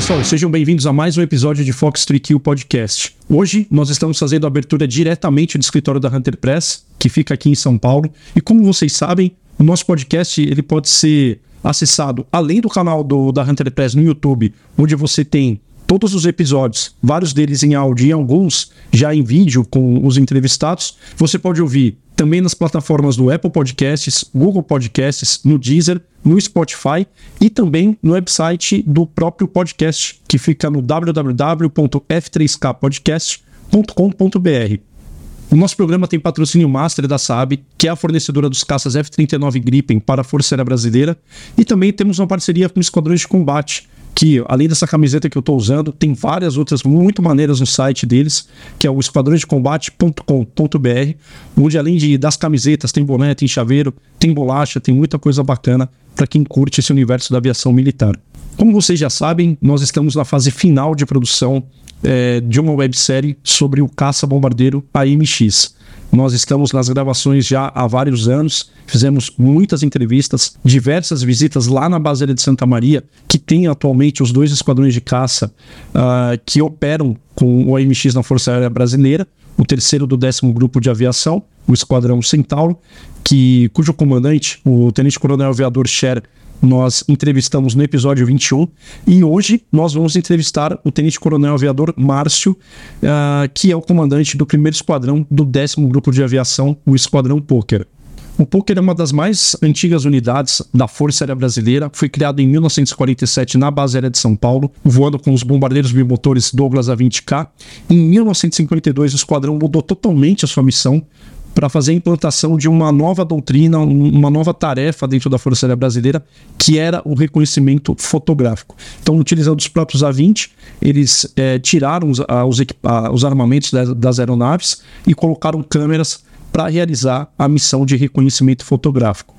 pessoal, sejam bem-vindos a mais um episódio de Fox 3 Kill Podcast. Hoje nós estamos fazendo a abertura diretamente do escritório da Hunter Press, que fica aqui em São Paulo. E como vocês sabem, o nosso podcast ele pode ser acessado além do canal do, da Hunter Press no YouTube, onde você tem todos os episódios, vários deles em áudio e alguns já em vídeo com os entrevistados. Você pode ouvir também nas plataformas do Apple Podcasts, Google Podcasts, no Deezer, no Spotify e também no website do próprio podcast, que fica no www.f3kpodcast.com.br. O nosso programa tem patrocínio master da Saab, que é a fornecedora dos caças F-39 Gripen para a Força Aérea Brasileira, e também temos uma parceria com esquadrões de combate, que além dessa camiseta que eu estou usando, tem várias outras muito maneiras no site deles, que é o esquadrõesdecombate.com.br, onde além de das camisetas, tem boné, tem chaveiro, tem bolacha, tem muita coisa bacana para quem curte esse universo da aviação militar. Como vocês já sabem, nós estamos na fase final de produção é, de uma websérie sobre o caça-bombardeiro AMX. Nós estamos nas gravações já há vários anos, fizemos muitas entrevistas, diversas visitas lá na base aérea de Santa Maria, que tem atualmente os dois esquadrões de caça uh, que operam com o AMX na Força Aérea Brasileira, o terceiro do décimo grupo de aviação, o Esquadrão Centauro, que, cujo comandante, o Tenente Coronel Aviador Scher, nós entrevistamos no episódio 21 e hoje nós vamos entrevistar o Tenente Coronel Aviador Márcio, uh, que é o comandante do primeiro esquadrão do décimo grupo de aviação, o Esquadrão Poker. O Poker é uma das mais antigas unidades da Força Aérea Brasileira. Foi criado em 1947 na base aérea de São Paulo, voando com os bombardeiros bimotores Douglas A-20K. Em 1952, o esquadrão mudou totalmente a sua missão para fazer a implantação de uma nova doutrina, uma nova tarefa dentro da Força Aérea Brasileira, que era o reconhecimento fotográfico. Então, utilizando os próprios A-20, eles é, tiraram os, a, os, a, os, armamentos das, das aeronaves e colocaram câmeras para realizar a missão de reconhecimento fotográfico.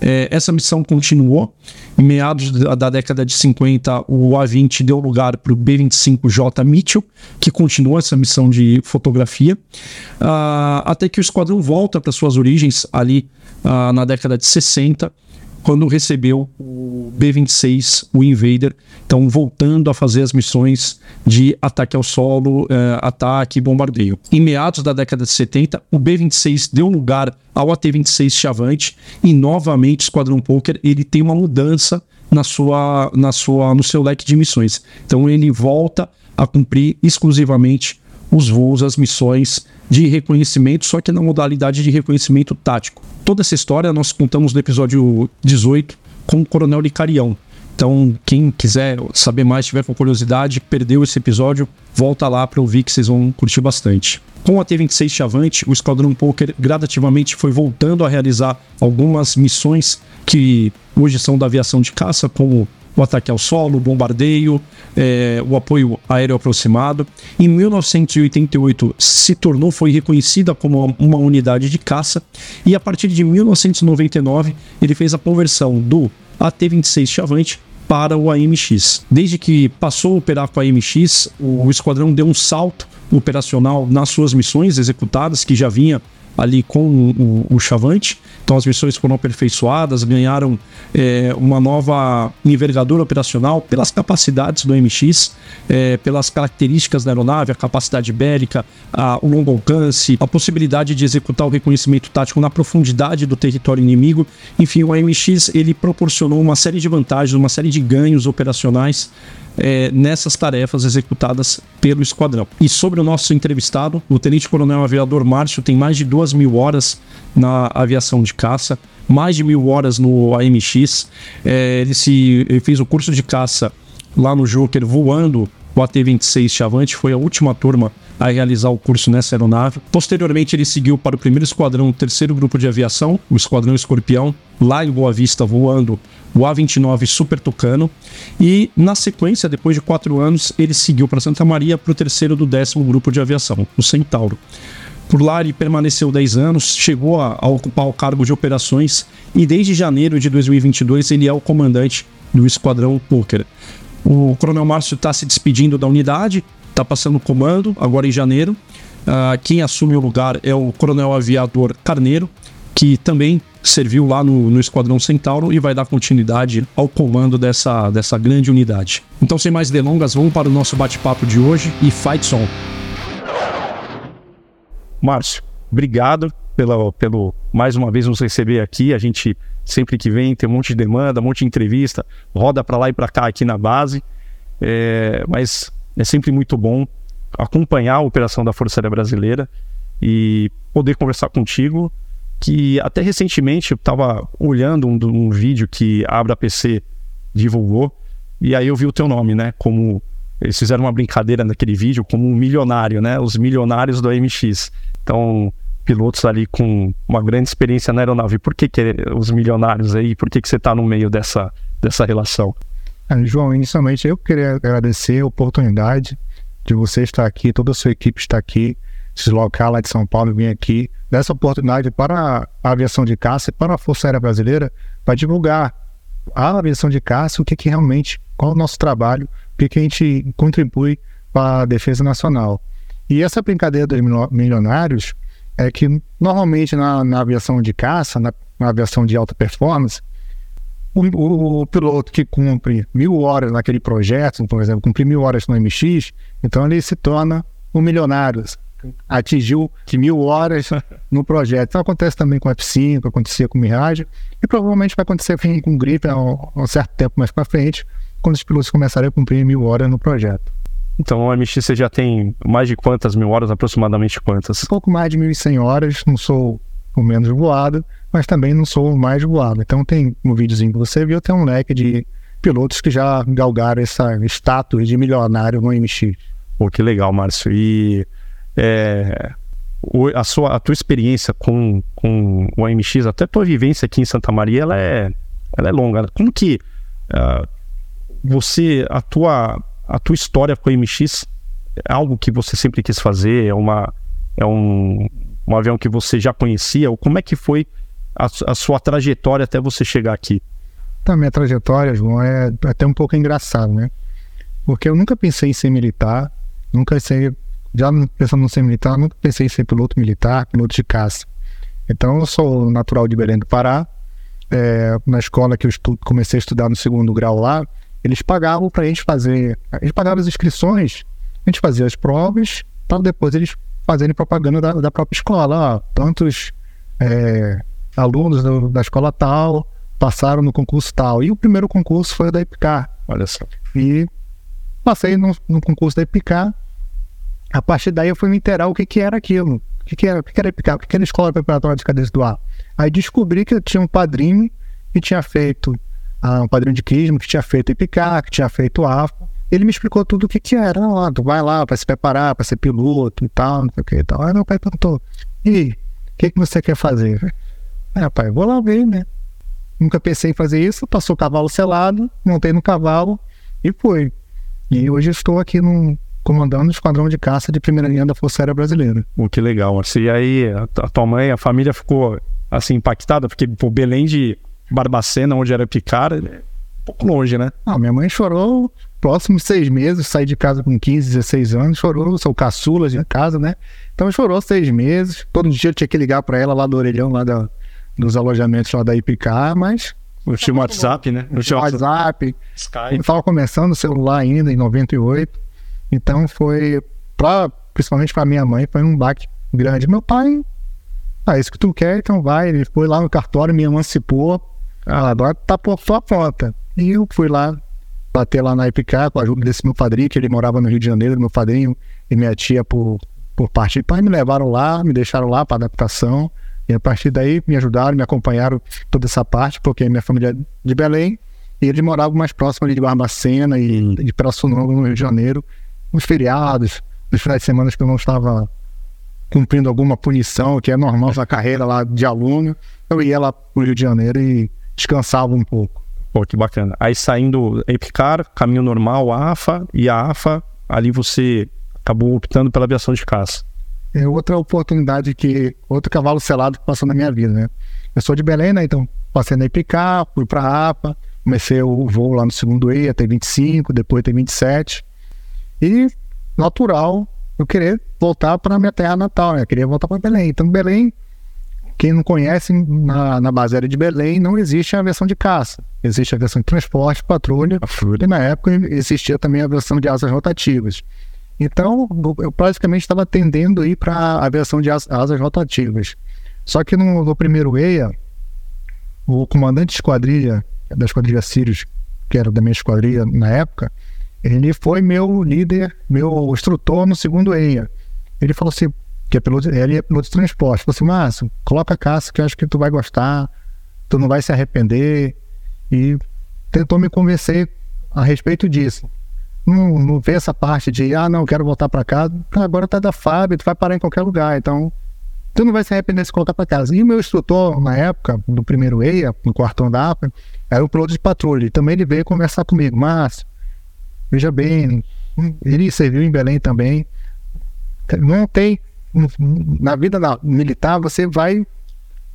É, essa missão continuou. Em meados da década de 50, o A-20 deu lugar para o B-25J Mitchell, que continuou essa missão de fotografia, uh, até que o esquadrão volta para suas origens ali uh, na década de 60, quando recebeu o B-26, o Invader, então voltando a fazer as missões de ataque ao solo, eh, ataque e bombardeio. Em meados da década de 70, o B-26 deu lugar ao AT-26 Chavante e novamente o Esquadrão Poker ele tem uma mudança na sua, na sua, no seu leque de missões. Então ele volta a cumprir exclusivamente os voos, as missões de reconhecimento, só que na modalidade de reconhecimento tático. Toda essa história nós contamos no episódio 18 com o Coronel Licarião. Então, quem quiser saber mais, tiver com curiosidade, perdeu esse episódio, volta lá para ouvir que vocês vão curtir bastante. Com a T-26 Chavante, o Esquadrão Poker gradativamente foi voltando a realizar algumas missões que hoje são da aviação de caça, como o ataque ao solo, o bombardeio, é, o apoio aéreo aproximado. Em 1988 se tornou, foi reconhecida como uma unidade de caça e a partir de 1999 ele fez a conversão do AT-26 Chavante para o AMX. Desde que passou a operar com a AMX, o esquadrão deu um salto operacional nas suas missões executadas, que já vinha ali com o, o, Chavante. Então as missões foram aperfeiçoadas, ganharam é, uma nova envergadura operacional pelas capacidades do MX, é, pelas características da aeronave, a capacidade bélica, a, o longo alcance, a possibilidade de executar o reconhecimento tático na profundidade do território inimigo. Enfim, o AMX ele proporcionou uma série de vantagens, uma série de ganhos operacionais é, nessas tarefas executadas pelo esquadrão. E sobre o nosso entrevistado, o Tenente Coronel Aviador Márcio tem mais de duas mil horas na aviação de caça, mais de mil horas no AMX. É, ele, se, ele fez o curso de caça lá no Joker voando o AT-26 Chavante, foi a última turma a realizar o curso nessa aeronave. Posteriormente, ele seguiu para o primeiro esquadrão, o terceiro grupo de aviação, o Esquadrão Escorpião, lá em Boa Vista, voando o A29 Super Tucano. E na sequência, depois de quatro anos, ele seguiu para Santa Maria para o terceiro do décimo grupo de aviação, o Centauro. Por lá ele permaneceu 10 anos, chegou a, a, ocupar o cargo de operações e desde janeiro de 2022 ele é o comandante do Esquadrão Poker. O Coronel Márcio está se despedindo da unidade, está passando o comando agora em janeiro. Uh, quem assume o lugar é o Coronel Aviador Carneiro, que também serviu lá no, no Esquadrão Centauro e vai dar continuidade ao comando dessa, dessa grande unidade. Então, sem mais delongas, vamos para o nosso bate-papo de hoje e fight song. Márcio, obrigado pela, pelo mais uma vez nos receber aqui. A gente sempre que vem tem um monte de demanda, um monte de entrevista, roda para lá e para cá aqui na base. É, mas é sempre muito bom acompanhar a operação da Força Aérea Brasileira e poder conversar contigo que até recentemente eu estava olhando um, um, vídeo que a Abra PC divulgou e aí eu vi o teu nome, né? Como eles fizeram uma brincadeira naquele vídeo como um milionário, né? Os milionários do AMX. Então, pilotos ali com uma grande experiência na aeronave. Por que, que os milionários aí? Por que, que você está no meio dessa, dessa relação? Ah, João, inicialmente eu queria agradecer a oportunidade de você estar aqui, toda a sua equipe está aqui, deslocar lá de São Paulo e vir aqui dessa oportunidade para a aviação de caça e para a Força Aérea Brasileira para divulgar a aviação de caça, o que, que realmente, qual é o nosso trabalho, o que, que a gente contribui para a defesa nacional. E essa brincadeira dos milionários é que normalmente na, na aviação de caça, na, na, aviação de alta performance, o, o, piloto que cumpre mil horas naquele projeto, por exemplo, cumprir mil horas no MX, então ele se torna um milionário atingiu de mil horas no projeto. Então acontece também com F5, acontecia com Mirage, e provavelmente vai acontecer com o Grip a um, certo tempo mais para frente, quando os pilotos começarem a cumprir mil horas no projeto. Então o MX você já tem mais de quantas mil horas, aproximadamente quantas? Um pouco mais de 1.100 horas, não sou o menos voado, mas também não sou o mais voado. Então tem um videozinho que você viu, tem um leque de pilotos que já galgaram essa status de milionário no MX. Pô, que legal, Márcio. E é, a, sua, a tua experiência com, com o AMX, até a tua vivência aqui em Santa Maria, ela é, ela é longa. Como que uh, você, a tua, a tua história com o AMX é algo que você sempre quis fazer? É, uma, é um, um avião que você já conhecia? Ou como é que foi a, a sua trajetória até você chegar aqui? Tá, minha trajetória, João, é até um pouco engraçado, né? Porque eu nunca pensei em ser militar, nunca sei, já pensando em ser militar, nunca pensei em ser piloto militar, piloto de caça. Então, eu sou natural de Belém do Pará. É, na escola que eu comecei a estudar no segundo grau lá, eles pagavam para a gente fazer. Eles pagavam as inscrições, a gente fazia as provas, para depois eles fazerem propaganda da, da própria escola. Ó, tantos é, alunos do, da escola tal passaram no concurso tal. E o primeiro concurso foi o da IPCAR. Olha só. E passei no, no concurso da IPCAR a partir daí eu fui me inteirar o que, que era aquilo. O que, que era, o que, que era EPICAR, o que, que era Escola Preparatória de Cadência do Ar. Aí descobri que eu tinha um padrinho que tinha feito, ah, um padrinho de crisma, que tinha feito EPICAR, que tinha feito AFA. Ele me explicou tudo o que, que era. Ah, tu vai lá para se preparar, para ser piloto e tal, não sei o que e tal. Aí meu pai perguntou: e o que, que você quer fazer? É, pai, vou lá ver, né? Nunca pensei em fazer isso, passou o cavalo selado, montei no cavalo e fui. E hoje estou aqui num, comandando o esquadrão de caça de primeira linha da Força Aérea Brasileira. Oh, que legal, Marcio. E aí, a, a, tua mãe, a família ficou assim impactada, porque Belém de Barbacena, onde era Picar, é um pouco longe, né? Ah, minha mãe chorou próximos seis meses, saí de casa com 15, 16 anos, chorou, sou caçula de casa, né? Então chorou seis meses, todo dia eu tinha que ligar para ela lá do orelhão, lá da, dos alojamentos lá da IPK, mas no tinha WhatsApp, né? No tinha WhatsApp. Skype. Eu tava começando o celular ainda, em 98. Então foi, pra, principalmente para minha mãe, foi um baque grande. Meu pai, ah, isso que tu quer, então vai. Ele foi lá no cartório, me emancipou. Ah, agora tá por tua conta. E eu fui lá bater lá na IPK com a ajuda desse meu padrinho, que ele morava no Rio de Janeiro, meu padrinho e minha tia por, por parte de pai, me levaram lá, me deixaram lá para adaptação. E a partir daí me ajudaram, me acompanharam toda essa parte, porque minha família é de Belém, e eles moravam mais próximo ali de Barbacena e de Pirassununga, no Rio de Janeiro nos feriados, nos finais de semana que eu não estava cumprindo alguma punição, que é normal na carreira lá de aluno, eu ia lá para o Rio de Janeiro e descansava um pouco. Pô, que bacana. Aí saindo Epicar, caminho normal, AFA, e a AFA, ali você acabou optando pela aviação de caça. É outra oportunidade que, outro cavalo selado que passou na minha vida, né? Eu sou de Belém, né? Então passei na Epicar, fui para AFA, comecei o voo lá no segundo E, até 25, depois até 27. E natural eu querer voltar para minha terra natal, né? Eu queria voltar para Belém. Então, Belém, quem não conhece, na, na base aérea de Belém não existe a versão de caça. Existe a versão de transporte, patrulha, e na época existia também a versão de asas rotativas. Então, eu praticamente estava tendendo a ir para a versão de asas rotativas. Só que no, no primeiro EIA, o comandante de esquadrilha, da esquadrilha Sirius, que era da minha esquadrilha na época, ele foi meu líder, meu instrutor no segundo EIA. Ele falou assim, que é piloto, ele é piloto de transporte. Falou assim, Márcio, coloca a caça que eu acho que tu vai gostar, tu não vai se arrepender. E tentou me convencer a respeito disso. Não, não vê essa parte de, ah, não, quero voltar para casa. Agora tá da FAB, tu vai parar em qualquer lugar. Então, tu não vai se arrepender de se colocar para casa. E o meu instrutor, na época, do primeiro EIA, no quartão da APA, era um piloto de patrulha. E também ele veio conversar comigo. Márcio, veja bem, ele serviu em Belém também. Não tem na vida militar, você vai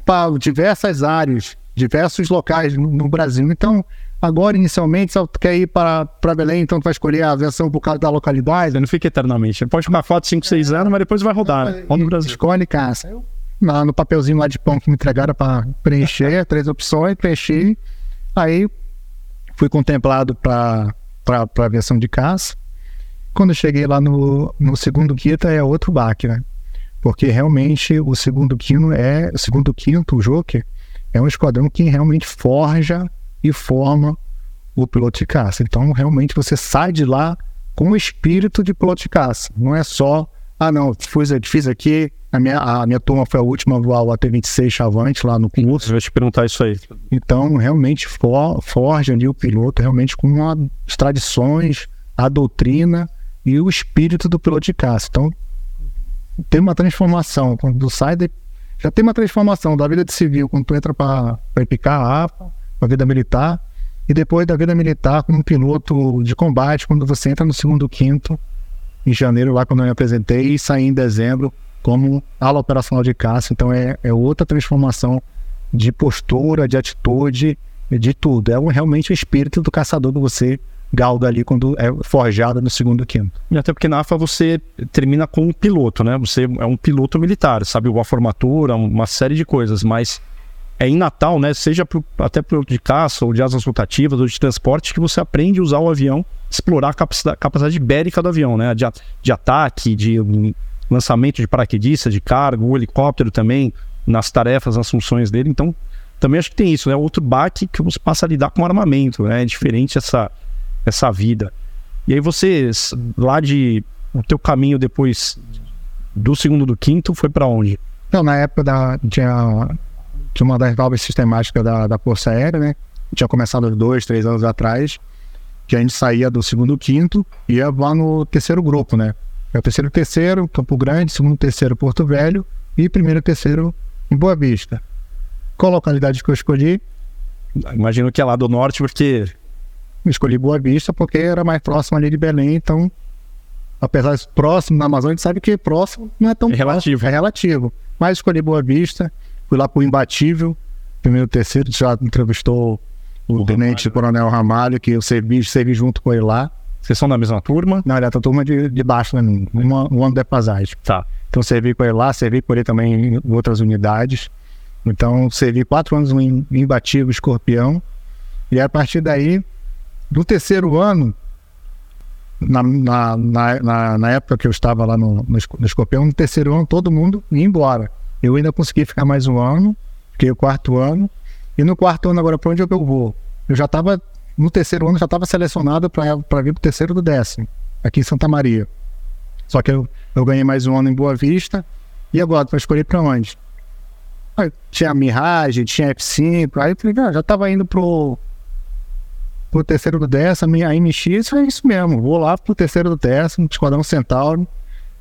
para diversas áreas, diversos locais no, no, Brasil. Então, agora, inicialmente, se quer ir para, para Belém, então tu vai escolher a versão por causa da localidade. Não fica eternamente. Pode ficar 4, 5, 6 anos, mas depois vai rodar. Né? Roda no Brasil. Escolhe, caça. Lá no papelzinho lá de pão que me entregaram para preencher, três opções, preenchi. Aí fui contemplado para a versão de caça. Quando cheguei lá no, no segundo quinto, é outro baque, né? porque realmente o segundo quinto é o segundo quinto, o Joker, é um esquadrão que realmente forja e forma o piloto de caça. Então, realmente você sai de lá com o espírito de piloto de caça. Não é só, ah, não, fiz, fiz aqui, a minha, a minha turma foi a última a voar o AT-26 Chavante lá no curso. Eu vou te perguntar isso aí. Então, realmente for, forja ali o piloto, realmente com as tradições, a doutrina e o espírito do piloto de caça. Então, tem uma transformação. Quando sai, de, já tem uma transformação da vida de civil, quando tu entra para picar a APA, para a vida militar, e depois da vida militar como piloto de combate, quando você entra no segundo quinto, em janeiro, lá quando eu me apresentei, e saí em dezembro como ala operacional de caça. Então é, é outra transformação de postura, de atitude, de tudo. É um, realmente o espírito do caçador que você Galdo ali quando é forjada no segundo quinto. E até porque na AFA você termina com um piloto, né? Você é um piloto militar, sabe? Uma formatura, uma série de coisas, mas é em Natal, né? Seja pro, até piloto de caça ou de asas rotativas ou de transporte que você aprende a usar o avião, explorar a capacidade, capacidade ibérica do avião, né? De, de ataque, de lançamento de paraquedista, de cargo, o helicóptero também, nas tarefas, nas funções dele. Então, também acho que tem isso, né? Outro baque que você passa a lidar com armamento, né? É diferente essa essa vida. E aí você, lá de o teu caminho depois do segundo do quinto, foi para onde? Não, na época da, tinha, tinha uma das novas sistemáticas da, da Força Aérea, né? Tinha começado dois, três anos atrás, que a gente saía do segundo quinto e ia lá no terceiro grupo, né? É o terceiro terceiro, Campo Grande, segundo terceiro, Porto Velho e primeiro terceiro em Boa Vista. Qual localidade que eu escolhi? Imagino que é lá do norte, porque escolhi Boa Vista porque era mais próximo ali de Belém, então, apesar de próximo na Amazônia, a gente sabe que próximo não é tão é relativo. Próximo, é relativo. Mas escolhi Boa Vista, fui lá para o Imbatível, primeiro terceiro, já entrevistou o, o Tenente Ramalho. Coronel Ramalho, que eu servi, servi junto com ele lá. Vocês são da mesma turma? Não, ele é da turma de, de baixo, né? Uma, um ano de passagem. Tá. Então servi com ele lá, servi com ele também em outras unidades. Então servi quatro anos no Imbatível Escorpião. E a partir daí do terceiro ano, na, na, na, na, época que eu estava lá no, no, Escorpião, no terceiro ano todo mundo ia embora. Eu ainda consegui ficar mais um ano, fiquei o quarto ano. E no quarto ano, agora, para onde eu vou? Eu já estava, no terceiro ano, já estava selecionado para vir para o terceiro do décimo, aqui em Santa Maria. Só que eu, eu ganhei mais um ano em Boa Vista. E agora, para escolher para onde? Aí, tinha Mirage, tinha F5, aí eu falei, ah, já estava indo pro pro terceiro do décimo, a MX é isso mesmo. Vou lá pro terceiro do décimo, Esquadrão Centauro,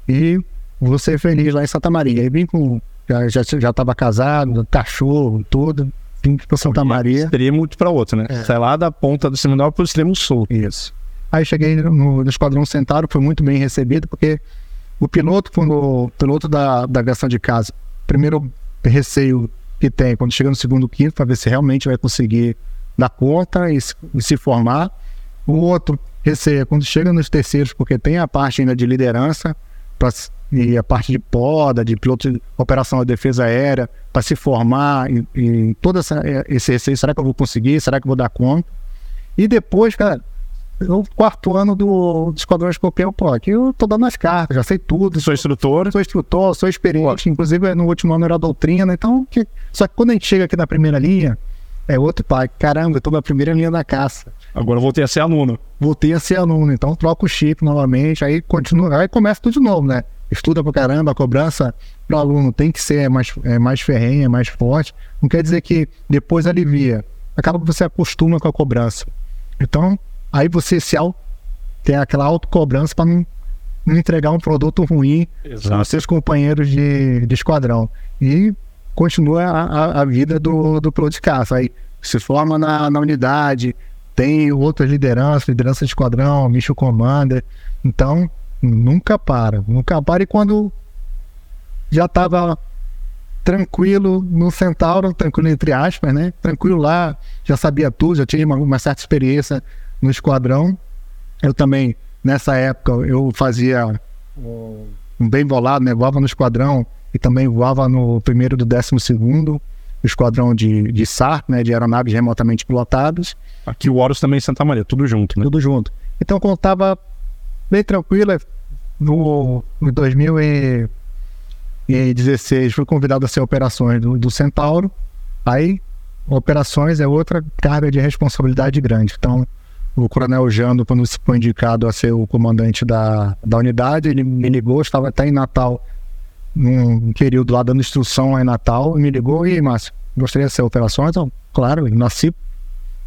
e vou ser feliz lá em Santa Maria. Aí vim com. Já, já, já tava casado, cachorro, tudo. Vim pra Santa Maria. Extremo para outro, né? É. Sai lá da ponta do seminal pro extremo sul. Isso. Aí cheguei no, no Esquadrão Centauro, foi muito bem recebido, porque o piloto, quando o piloto da, da aviação de casa, primeiro receio que tem quando chega no segundo quinto, para ver se realmente vai conseguir dar conta e, e se formar. O outro receia quando chega nos terceiros, porque tem a parte ainda de liderança, para e a parte de poda, de piloto de operação de defesa aérea, para se formar em, em todo essa, é, esse receio. Será que eu vou conseguir? Será que eu vou dar conta? E depois, cara, o quarto ano do, do Esquadrão Escorpião, pô, aqui eu tô dando as cartas, já sei tudo. Sou instrutor. Sou instrutor, sou experiente. Pô. Inclusive, no último ano era doutrina. Então, que... só que quando a gente chega aqui na primeira linha, é outro pai. Caramba, eu tô na primeira linha da caça. Agora eu voltei a ser aluno. Voltei a ser aluno. Então, troca o chip novamente. Aí continua, aí começa tudo de novo, né? Estuda pra caramba, a cobrança pro aluno tem que ser mais, é, mais ferrenha, mais forte. Não quer dizer que depois alivia. Acaba que você acostuma com a cobrança. Então, aí você se tem aquela autocobrança para não, não entregar um produto ruim aos seus companheiros de, de esquadrão. E continua a, a, vida do, do caça. Aí se forma na, na unidade, tem outras lideranças, liderança de esquadrão, Micho Commander. Então, nunca para, nunca para. E quando já estava tranquilo no Centauro, tranquilo entre aspas, né? Tranquilo lá, já sabia tudo, já tinha uma, uma certa experiência no esquadrão. Eu também, nessa época, eu fazia um bem bolado, né? Voava no esquadrão e também voava no primeiro do décimo segundo, o esquadrão de, de SAR, né? De aeronaves remotamente pilotadas. Aqui o Horus também em Santa Maria, tudo junto, né? Tudo junto. Então, quando estava bem tranquilo, no, no 2016 fui convidado a ser operações do, do Centauro. Aí, operações é outra carga de responsabilidade grande. Então, o Coronel Jando, quando foi indicado a ser o comandante da, da unidade, ele me ligou, estava até em Natal, num período lá dando instrução lá em Natal, e me ligou, e Márcio, gostaria de ser operações? Então, claro, nasci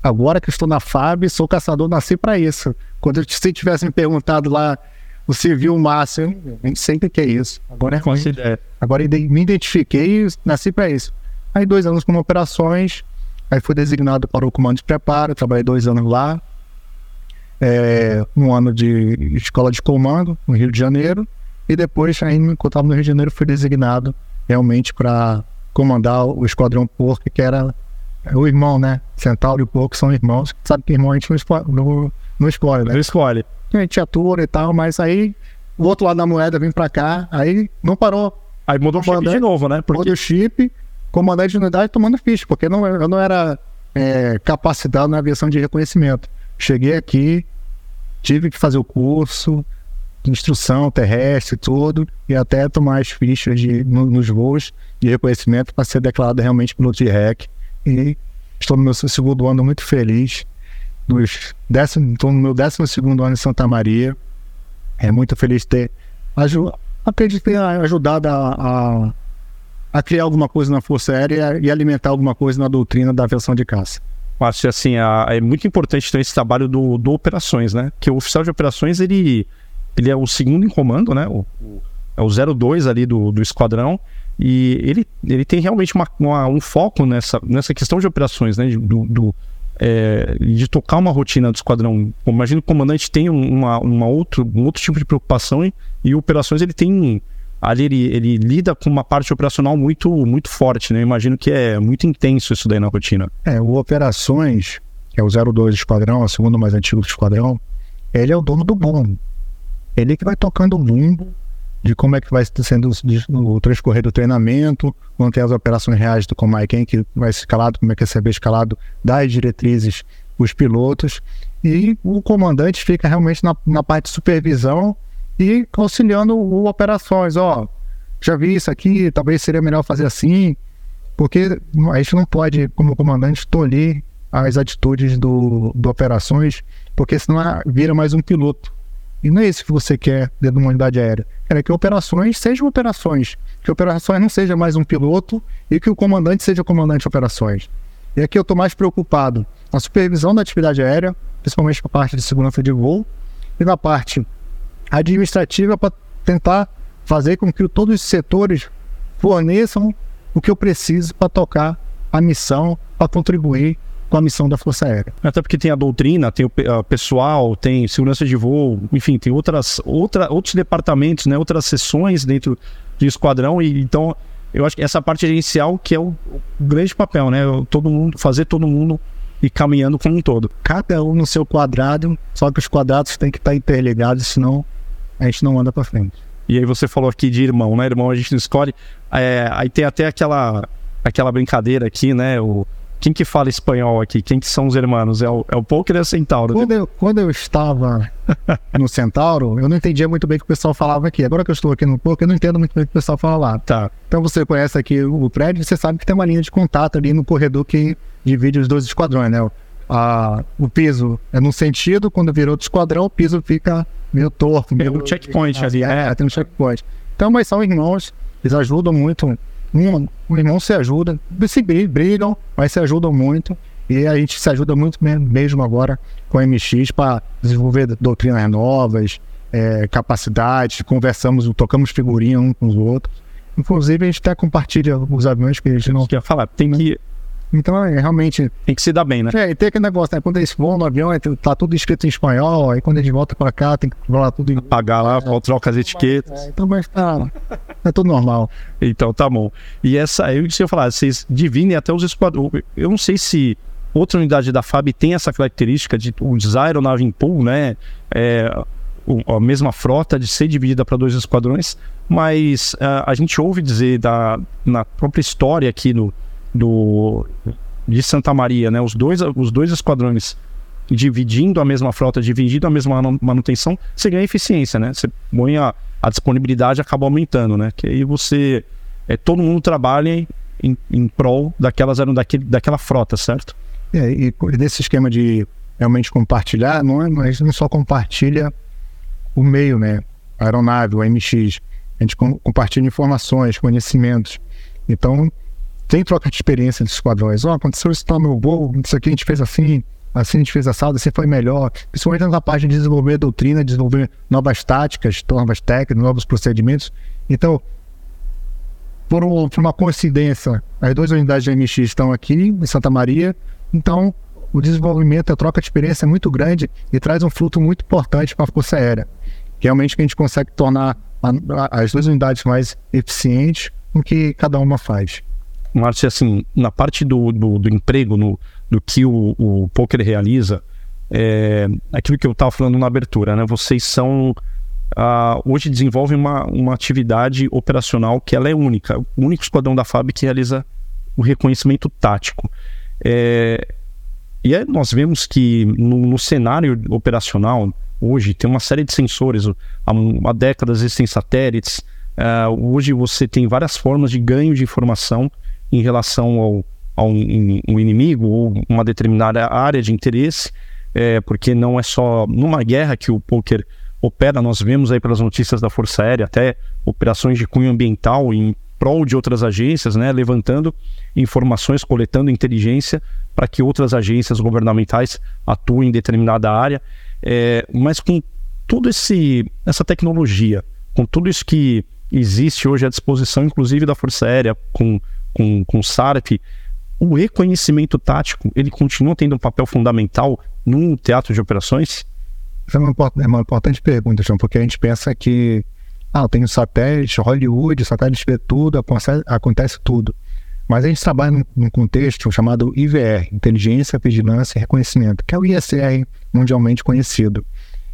agora que estou na FAB, sou caçador, nasci para isso. Quando se tivesse me perguntado lá, o Márcio, a gente sempre quer isso. Agora, é, agora me identifiquei e nasci para isso. Aí dois anos como operações, aí fui designado para o comando de preparo, trabalhei dois anos lá, é, um ano de escola de comando no Rio de Janeiro, e depois, ainda enquanto estava no Rio de Janeiro, fui designado realmente para comandar o Esquadrão Porco, que era o irmão, né? Centauro e o Porco são irmãos. Sabe que irmão a gente não escolhe, não, não escolhe né? Não escolhe. A gente atura e tal, mas aí o outro lado da moeda vem para cá, aí não parou. Aí mudou o chip de novo, né? Porque... Mudou o chip, comandante de unidade tomando ficha, porque não, eu não era é, capacitado na aviação de reconhecimento. Cheguei aqui, tive que fazer o curso instrução terrestre, tudo, e até tomar as fichas de, no, nos voos de reconhecimento para ser declarado realmente piloto de REC. E estou no meu segundo ano muito feliz. Nos décimo, estou no meu décimo segundo ano em Santa Maria. É muito feliz ter acredito ter ajudado a, a, a, criar alguma coisa na Força Aérea e alimentar alguma coisa na doutrina da aviação de caça. Márcio, assim, a, é muito importante ter esse trabalho do, do operações, né? Que o oficial de operações, ele, ele é o segundo em comando, né? O, é o 02 ali do, do esquadrão. E ele, ele tem realmente uma, uma, um foco nessa, nessa questão de operações, né? Do, do é, de tocar uma rotina do esquadrão. Imagina que o comandante tem uma, uma outro, um outro tipo de preocupação e, e operações ele tem ali ele, ele lida com uma parte operacional muito, muito forte, né? Imagino que é muito intenso isso daí na rotina. É, o Operações, que é o 02 do Esquadrão, o segundo mais antigo do Esquadrão, ele é o dono do bombo. Ele que vai tocando o bumbo de como é que vai sendo o transcorrer do treinamento, quando as operações reais do Comai, quem que vai ser escalado, como é que é ser escalado, das diretrizes os pilotos, e o comandante fica realmente na, na parte de supervisão e auxiliando o operações. Ó, já vi isso aqui, talvez seria melhor fazer assim, porque a gente não pode, como comandante, tolir as atitudes do, do operações, porque senão vira mais um piloto. E não é isso que você quer dentro de uma unidade aérea. Quer que operações sejam operações, que operações não seja mais um piloto e que o comandante seja comandante de operações. E aqui eu estou mais preocupado na supervisão da atividade aérea, principalmente na parte de segurança de voo, e na parte administrativa para tentar fazer com que todos os setores forneçam o que eu preciso para tocar a missão, para contribuir com a missão da Força Aérea. Até porque tem a doutrina, tem o pessoal, tem segurança de voo, enfim, tem outras, outra, outros departamentos, né, outras sessões dentro do esquadrão, e então eu acho que essa parte inicial que é o, o grande papel, né? Todo mundo, fazer todo mundo e caminhando como um todo. Cada um no seu quadrado, só que os quadrados têm que estar interligados, senão a gente não anda para frente. E aí você falou aqui de irmão, né? Irmão a gente não escolhe. É, aí tem até aquela, aquela brincadeira aqui, né? O, quem que fala espanhol aqui? Quem que são os irmãos? É o, é o Poker e o Centauro? Quando eu, quando eu estava no Centauro, eu não entendia muito bem o que o pessoal falava aqui. Agora que eu estou aqui no Poker, eu não entendo muito bem o que o pessoal fala lá. Tá. Então você conhece aqui o prédio, você sabe que tem uma linha de contato ali no corredor que divide os dois esquadrões, né? O piso é num sentido, quando vira outro esquadrão, o piso fica meio torto. Meio... um checkpoint ali, é. é. Tem um checkpoint. Então, mas são irmãos, eles ajudam muito. Um, um irmão se ajuda, se brigam, mas se ajudam muito. E a gente se ajuda muito mesmo agora com a MX para desenvolver doutrinas novas, é, capacidades, conversamos, tocamos figurinha um com os outros. Inclusive, a gente até compartilha os aviões que a gente não. Quer falar, tem que então, é, realmente. Tem que se dar bem, né? É, e tem aquele negócio, né? Quando eles vão no avião, é, tá tudo escrito em espanhol, aí quando eles voltam pra cá, tem que falar tudo em. Pagar lá, é, trocar as etiquetas. É, então, mas tá. É tudo normal. Então, tá bom. E essa, eu ia falar, vocês dividem até os esquadrões. Eu não sei se outra unidade da FAB tem essa característica de usar a aeronave em pool, né? É, a mesma frota de ser dividida para dois esquadrões, mas uh, a gente ouve dizer da, na própria história aqui no, do, de Santa Maria, né? Os dois, os dois esquadrões dividindo a mesma frota, dividindo a mesma manutenção, você ganha eficiência, né? Você põe a, a disponibilidade acaba aumentando, né? Que aí você é, todo mundo trabalha em, em prol daquelas daquele, daquela frota, certo? É, e nesse esquema de realmente compartilhar, não é, não é só compartilha o meio, né? A aeronave, o MX. A gente com, compartilha informações, conhecimentos. Então, tem troca de experiência entre esquadrões. Ó, oh, aconteceu isso no meu voo, isso aqui a gente fez assim, assim a gente fez assado, assim foi melhor. Principalmente na parte de desenvolver doutrina, desenvolver novas táticas, novas técnicas, novos procedimentos. Então, por, um, por uma coincidência, as duas unidades de MX estão aqui em Santa Maria, então o desenvolvimento, a troca de experiência é muito grande e traz um fruto muito importante para a Força Aérea. Realmente que a gente consegue tornar as duas unidades mais eficientes no que cada uma faz. Márcio, assim, na parte do, do, do emprego, no, do que o, o poker realiza, é aquilo que eu estava falando na abertura, né? Vocês são Uh, hoje desenvolvem uma, uma atividade operacional que ela é única, o único esquadrão da FAB que realiza o reconhecimento tático. É, e aí nós vemos que no, no, cenário operacional, hoje, tem uma série de sensores, há, há décadas existem satélites, uh, hoje você tem várias formas de ganho de informação em relação ao, ao um inimigo ou uma determinada área de interesse, é, porque não é só numa guerra que o poker opera, nós vemos aí pelas notícias da Força Aérea até operações de cunho ambiental em prol de outras agências, né, levantando informações, coletando inteligência para que outras agências governamentais atuem em determinada área, é, mas com toda essa tecnologia, com tudo isso que existe hoje à disposição, inclusive da Força Aérea, com com, com SARP, o reconhecimento tático ele continua tendo um papel fundamental no teatro de operações? Essa é uma, é uma importante pergunta, João, porque a gente pensa que ah, tem o satélite, Hollywood, satélite vê tudo, acontece, acontece tudo. Mas a gente trabalha num, contexto chamado IVR, Inteligência, Vigilância e Reconhecimento, que é o ISR mundialmente conhecido.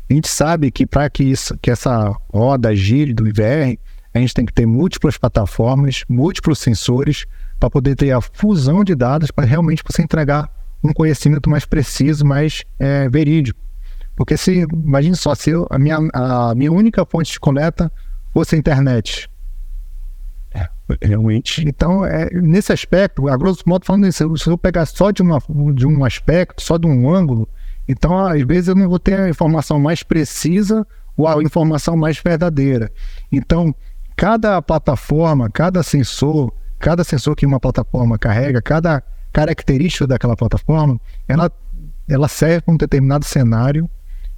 A gente sabe que para que, isso, que essa roda gire do IVR, a gente tem que ter múltiplas plataformas, múltiplos sensores, para poder ter a fusão de dados para realmente você entregar um conhecimento mais preciso, mais é, verídico. Porque se, imagine só, se eu, a, minha, a minha única fonte de coleta fosse a internet. É, realmente. Então, é, nesse aspecto, a grosso modo falando isso, se eu pegar só de, uma, de um aspecto, só de um ângulo, então às vezes eu não vou ter a informação mais precisa ou a informação mais verdadeira. Então, cada plataforma, cada sensor, cada sensor que uma plataforma carrega, cada característica daquela plataforma, ela, ela serve para um determinado cenário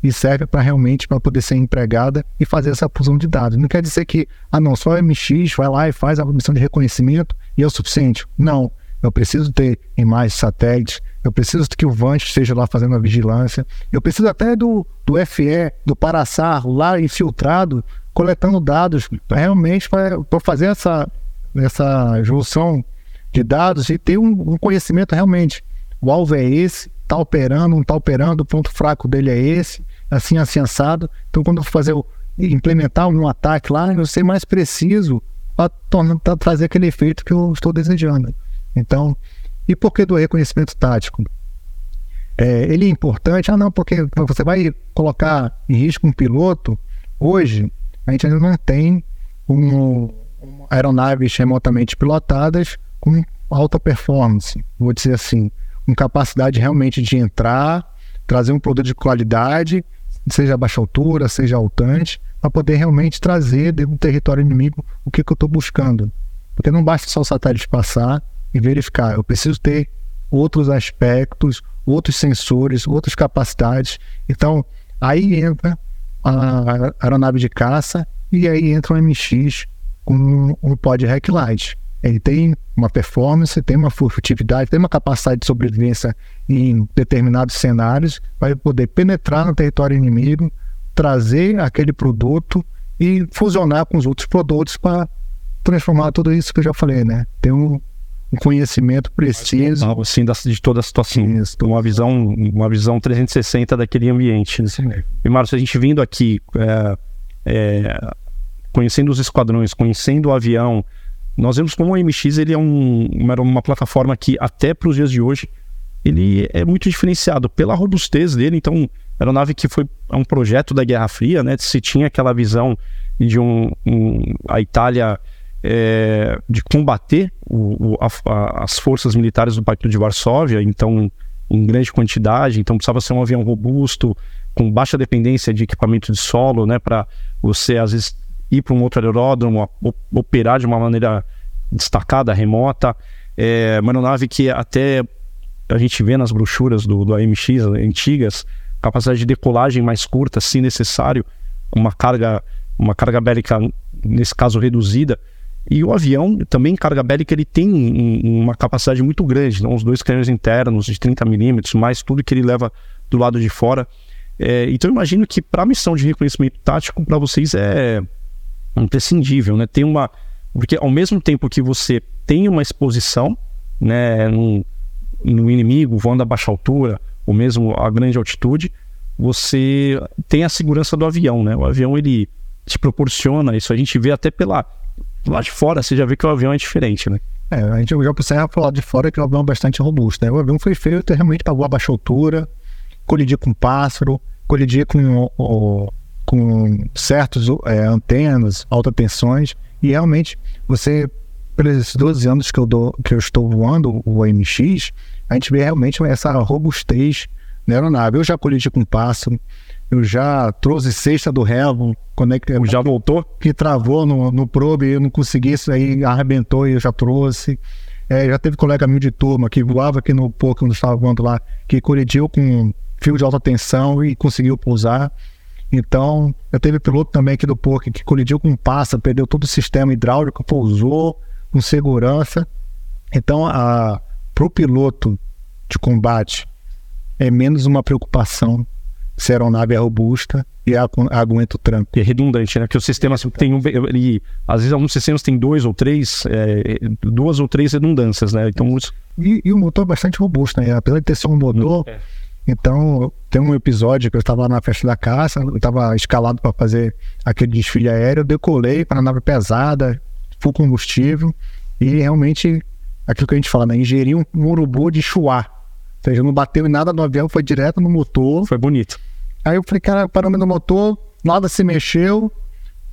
e serve para realmente para poder ser empregada e fazer essa fusão de dados. Não quer dizer que, ah não, só o MX vai lá e faz a missão de reconhecimento e é o suficiente. Não. Eu preciso ter imagens satélites, eu preciso que o VANT esteja lá fazendo a vigilância, eu preciso até do, do FE, do Paraçar lá infiltrado coletando dados realmente para fazer essa, essa junção de dados e ter um, um, conhecimento realmente. O alvo é esse, está operando, não está operando, o ponto fraco dele é esse, assim, assim, assado. Então, quando eu fazer o implementar um ataque lá, eu ser mais preciso para trazer aquele efeito que eu estou desejando. Então, e por que do reconhecimento tático? É, ele é importante, ah não, porque você vai colocar em risco um piloto, hoje a gente ainda não tem um, aeronaves remotamente pilotadas com alta performance, vou dizer assim, com capacidade realmente de entrar, trazer um produto de qualidade, seja baixa altura, seja altante, para poder realmente trazer do território inimigo o que, que eu estou buscando. Porque não basta só o satélite passar e verificar, eu preciso ter outros aspectos, outros sensores, outras capacidades. Então, aí entra a aeronave de caça e aí entra o MX com um pod hack light. Ele tem uma performance, tem uma furtividade, tem uma capacidade de sobrevivência em determinados cenários, vai poder penetrar no território inimigo, trazer aquele produto e fusionar com os outros produtos para transformar tudo isso que eu já falei, né? Ter um, um conhecimento preciso. Assim, de toda a situação. Isso. Uma visão, uma visão 360 daquele ambiente. Né? E, Márcio, a gente vindo aqui, é, é, conhecendo os esquadrões, conhecendo o avião, nós vemos como o MX ele é um, uma, uma plataforma que, até para os dias de hoje, ele é muito diferenciado pela robustez dele. Então, era uma nave que foi um projeto da Guerra Fria, né? Se tinha aquela visão de um, um a Itália é, de combater o, o, a, as forças militares do Pacto de Varsóvia, então em grande quantidade, então precisava ser um avião robusto, com baixa dependência de equipamento de solo, né, para você às vezes ir para um outro aeródromo, operar de uma maneira destacada, remota. É uma aeronave que até a gente vê nas brochuras do, do AMX antigas, capacidade de decolagem mais curta, se necessário, uma carga, uma carga bélica, nesse caso, reduzida. E o avião, também carga bélica, ele tem uma capacidade muito grande, não? os dois canhões internos de 30 milímetros, mais tudo que ele leva do lado de fora. É, então eu imagino que para a missão de reconhecimento tático, para vocês é imprescindível, né? Tem uma. Porque ao mesmo tempo que você tem uma exposição, né, no, no inimigo, voando a baixa altura, ou mesmo a grande altitude, você tem a segurança do avião, né? O avião ele te proporciona isso. A gente vê até pela lá de fora, você já vê que o avião é diferente, né? É, a gente já observa pro lado de fora que o avião é bastante robusto, né? O avião foi feito realmente para voar baixa altura, colidir com pássaro, colidir com, o, com certos é, antenas, alta tensões, e realmente você, pelos 12 anos que eu, dou, que eu estou voando o AMX, a gente vê realmente essa robustez na aeronave. Eu já colidi com pássaro, eu já trouxe cesta do Revo, quando é que já voltou? Que travou no, no probe, eu não consegui isso aí, arrebentou e eu já trouxe. É, já teve colega meu de turma que voava aqui no POC, quando estava voando lá, que colidiu com fio de alta tensão e conseguiu pousar. Então, eu teve piloto também aqui do POC que colidiu com um pássaro, perdeu todo o sistema hidráulico, pousou com segurança. Então, para o piloto de combate é menos uma preocupação se a aeronave é robusta e aguenta o tranco. E é redundante, né? Que o sistema é tem um. Ele, às vezes alguns sistemas têm dois ou três, é, duas ou três redundâncias, né? Então, e, e, o motor é bastante robusto, né? Apesar de ter sido um motor. É. Então, tem um episódio que eu estava na festa da caça, eu estava escalado para fazer aquele desfile aéreo, eu decolei para a nave pesada, full combustível, e realmente aquilo que a gente fala, né? Ingerir um, um urubu de chuá. Ou seja, não bateu em nada no avião, foi direto no motor. Foi bonito. Aí eu falei, cara, paramos no motor, nada se mexeu.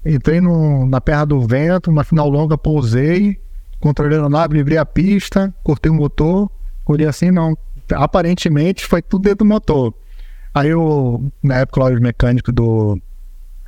Entrei no, na perna do vento, na final longa pousei, controlei a nave, livrei a pista, cortei o motor, olhei assim, não. Aparentemente foi tudo dentro do motor. Aí eu, na época, o mecânico do,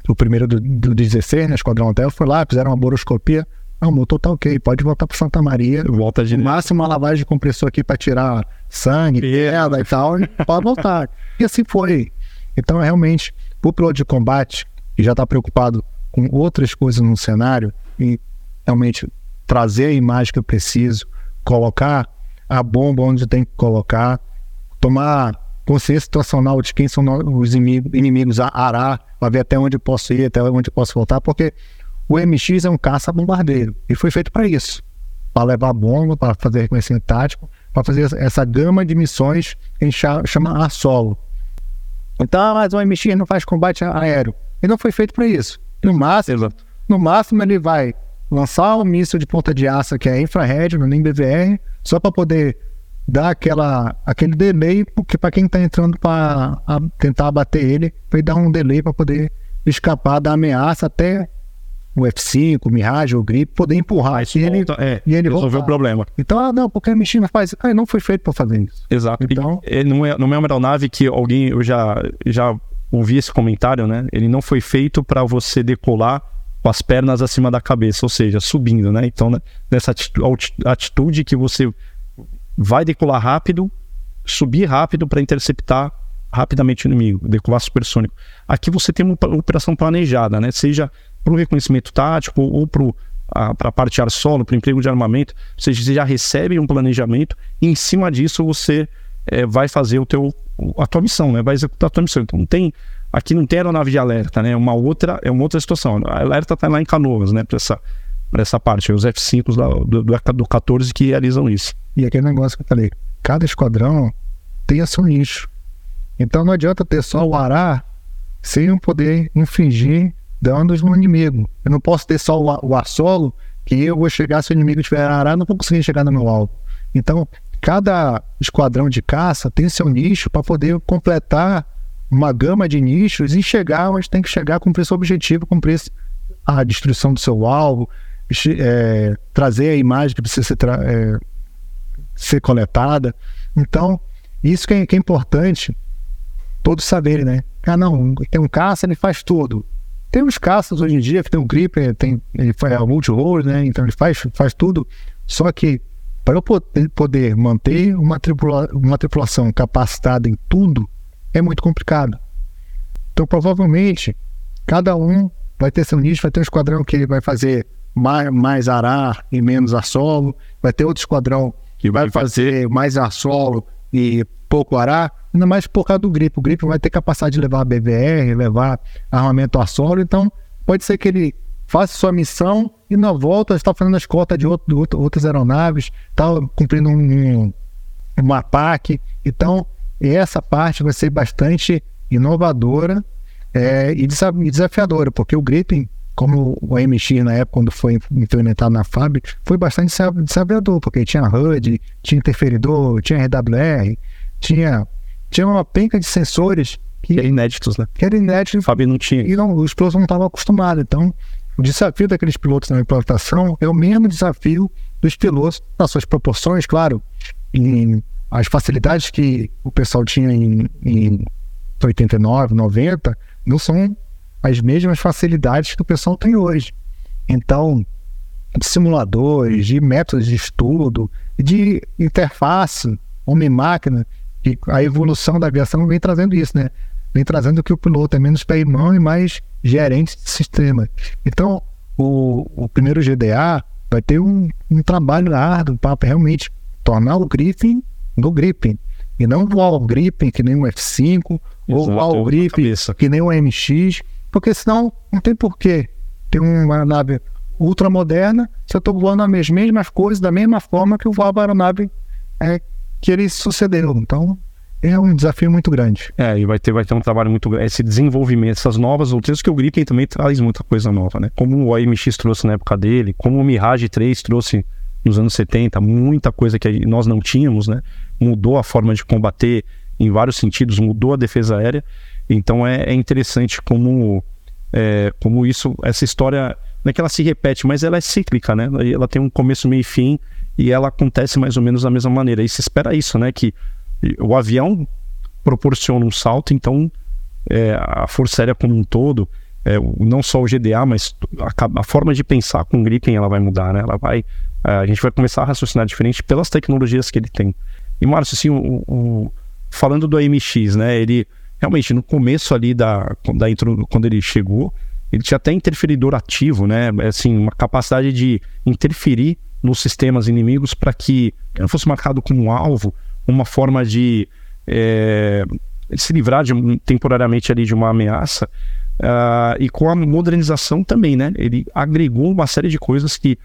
do primeiro do, do 16, né, Esquadrão Hotel, foi lá, fizeram uma boroscopia. Não, o motor tá ok, pode voltar para Santa Maria. Volta de. Máximo uma lavagem de compressor aqui para tirar sangue, pedra e tal, pode voltar. E assim foi. Então, realmente, o piloto de combate, que já está preocupado com outras coisas no cenário, e realmente trazer a imagem que eu preciso, colocar a bomba onde tem que colocar, tomar consciência situacional de quem são os inimigos, arar, para ver até onde posso ir, até onde posso voltar, porque o MX é um caça-bombardeiro e foi feito para isso para levar bomba, para fazer reconhecimento tático, para fazer essa gama de missões que a gente chama a solo. Então, mas o MX não faz combate aéreo. ele não foi feito para isso. No máximo, no máximo ele vai lançar um míssil de ponta de aço que é infrared, no nem BVR, só para poder dar aquela, aquele delay, porque para quem está entrando para tentar abater ele, vai dar um delay para poder escapar da ameaça até o F5, o Mirage, o Grip, poder empurrar. Isso e ele, é, e ele resolveu voltar. o problema. Então, ah, não, porque a mexina faz. Ah, não foi feito para fazer isso. Exato. Então- E, não, é, não é uma aeronave que alguém, eu já, já ouvi esse comentário, né? Ele não foi feito para você decolar com as pernas acima da cabeça, ou seja, subindo, né? Então, né, nessa atitude que você vai decolar rápido, subir rápido para interceptar rapidamente o inimigo, decolar supersônico. Aqui você tem uma op- operação planejada, né? Seja para o reconhecimento tático ou para a parte ar solo, para o emprego de armamento, ou seja, você já recebe um planejamento e em cima disso você eh, vai fazer o teu, a tua missão, né? Vai executar a tua missão. Então não tem aqui não tem aeronave de alerta, né? É uma outra é uma outra situação. A alerta está lá em Canoas, né? Para essa para essa parte, os F5 lá do, do, do 14 que realizam isso. E aquele negócio que eu falei, cada esquadrão tem a seu nicho. Então não adianta ter só o Ará sem poder infligir danos no inimigo. Eu não posso ter só o, o ar solo, que eu vou chegar, se o inimigo tiver Ará, não vou conseguir chegar no meu alvo. Então, cada esquadrão de caça tem seu nicho para poder completar uma gama de nichos e chegar onde tem que chegar, cumprir seu objetivo, cumprir a destruição do seu alvo, é, trazer a imagem que precisa ser, é, ser coletada. Então, isso que é, que é importante todos saberem, né? Ah, não, tem um caça, ele faz tudo. Tem uns caças hoje em dia que tem um gripper, tem, ele faz o multi-role, né? Então ele faz, faz tudo. Só que para eu poder, manter uma, tripula, uma tripulação capacitada em tudo, é muito complicado. Então, provavelmente, cada um vai ter seu nicho, vai ter um esquadrão que vai fazer mais, mais arar e menos ar solo, vai ter outro esquadrão Que vai fazer mais ar solo e pouco arar, ainda mais por causa do gripe. O gripe vai ter capacidade de levar BVR, levar armamento ar solo, então pode ser que ele faça sua missão e na volta está fazendo a escolta de, outro, de outro- outras aeronaves, está cumprindo um, um, PAC. Então, essa parte vai ser bastante inovadora é, e e desafiadora, porque o Gripen, como o AMX na época, quando foi implementado na FAB, foi bastante desa- desafiador, porque tinha HUD, tinha interferidor, tinha RWR, tinha, tinha uma penca de sensores Que que, inéditos, né? que era inédito O Fábio não tinha. e não, os pilotos não estavam acostumados. Então, o desafio daqueles pilotos na implantação é o mesmo desafio dos pilotos, nas suas proporções, claro. Em, as facilidades que o pessoal tinha em, em 89, 90, não são as mesmas facilidades que o pessoal tem hoje. Então, de simuladores, de métodos de estudo, de interface, homem-máquina, que a evolução da aviação vem trazendo isso, né? Vem trazendo que o piloto é menos pé e mão e mais gerente de sistema. Então, o, o primeiro GDA vai ter um, um trabalho árduo para realmente tornar o Griffin no Griffin. E não o All Griffin, que nem o F5, ou Exato, o All outra Griffin, cabeça. que nem o MX, porque senão não tem porquê ter uma nave ultramoderna se eu estou voando as mesmas coisas da mesma forma que eu voava a aeronave é, que ele sucedeu. Então, é um desafio muito grande. É, e vai ter, vai ter um trabalho muito grande. Esse desenvolvimento, essas novas doutrinas, que o Gripen também traz muita coisa nova, né? Como o AMX trouxe na época dele, como o Mirage 3 trouxe nos anos 70, muita coisa que nós não tínhamos, né? Mudou a forma de combater em vários sentidos, mudou a defesa aérea. Então é, é interessante como, é, como isso, essa história, não é que ela se repete, mas ela é cíclica, né? Ela tem um começo, meio e fim, e ela acontece mais ou menos da mesma maneira. E se espera isso, né? Que o avião proporciona um salto, então é, a Força Aérea como um todo, é, não só o GDA, mas a, a forma de pensar com o Gripen ela vai mudar, né? Ela vai, a gente vai começar a raciocinar diferente pelas tecnologias que ele tem. E Márcio, assim, o, o- falando do AMX, né? Ele realmente no começo ali da, da intro, quando ele chegou, ele tinha até interferidor ativo, né? Assim, uma capacidade de interferir nos sistemas inimigos para que não fosse marcado como alvo, uma forma de é, se livrar de, temporariamente ali de uma ameaça. ah, e com a modernização também, né? Ele agregou uma série de coisas que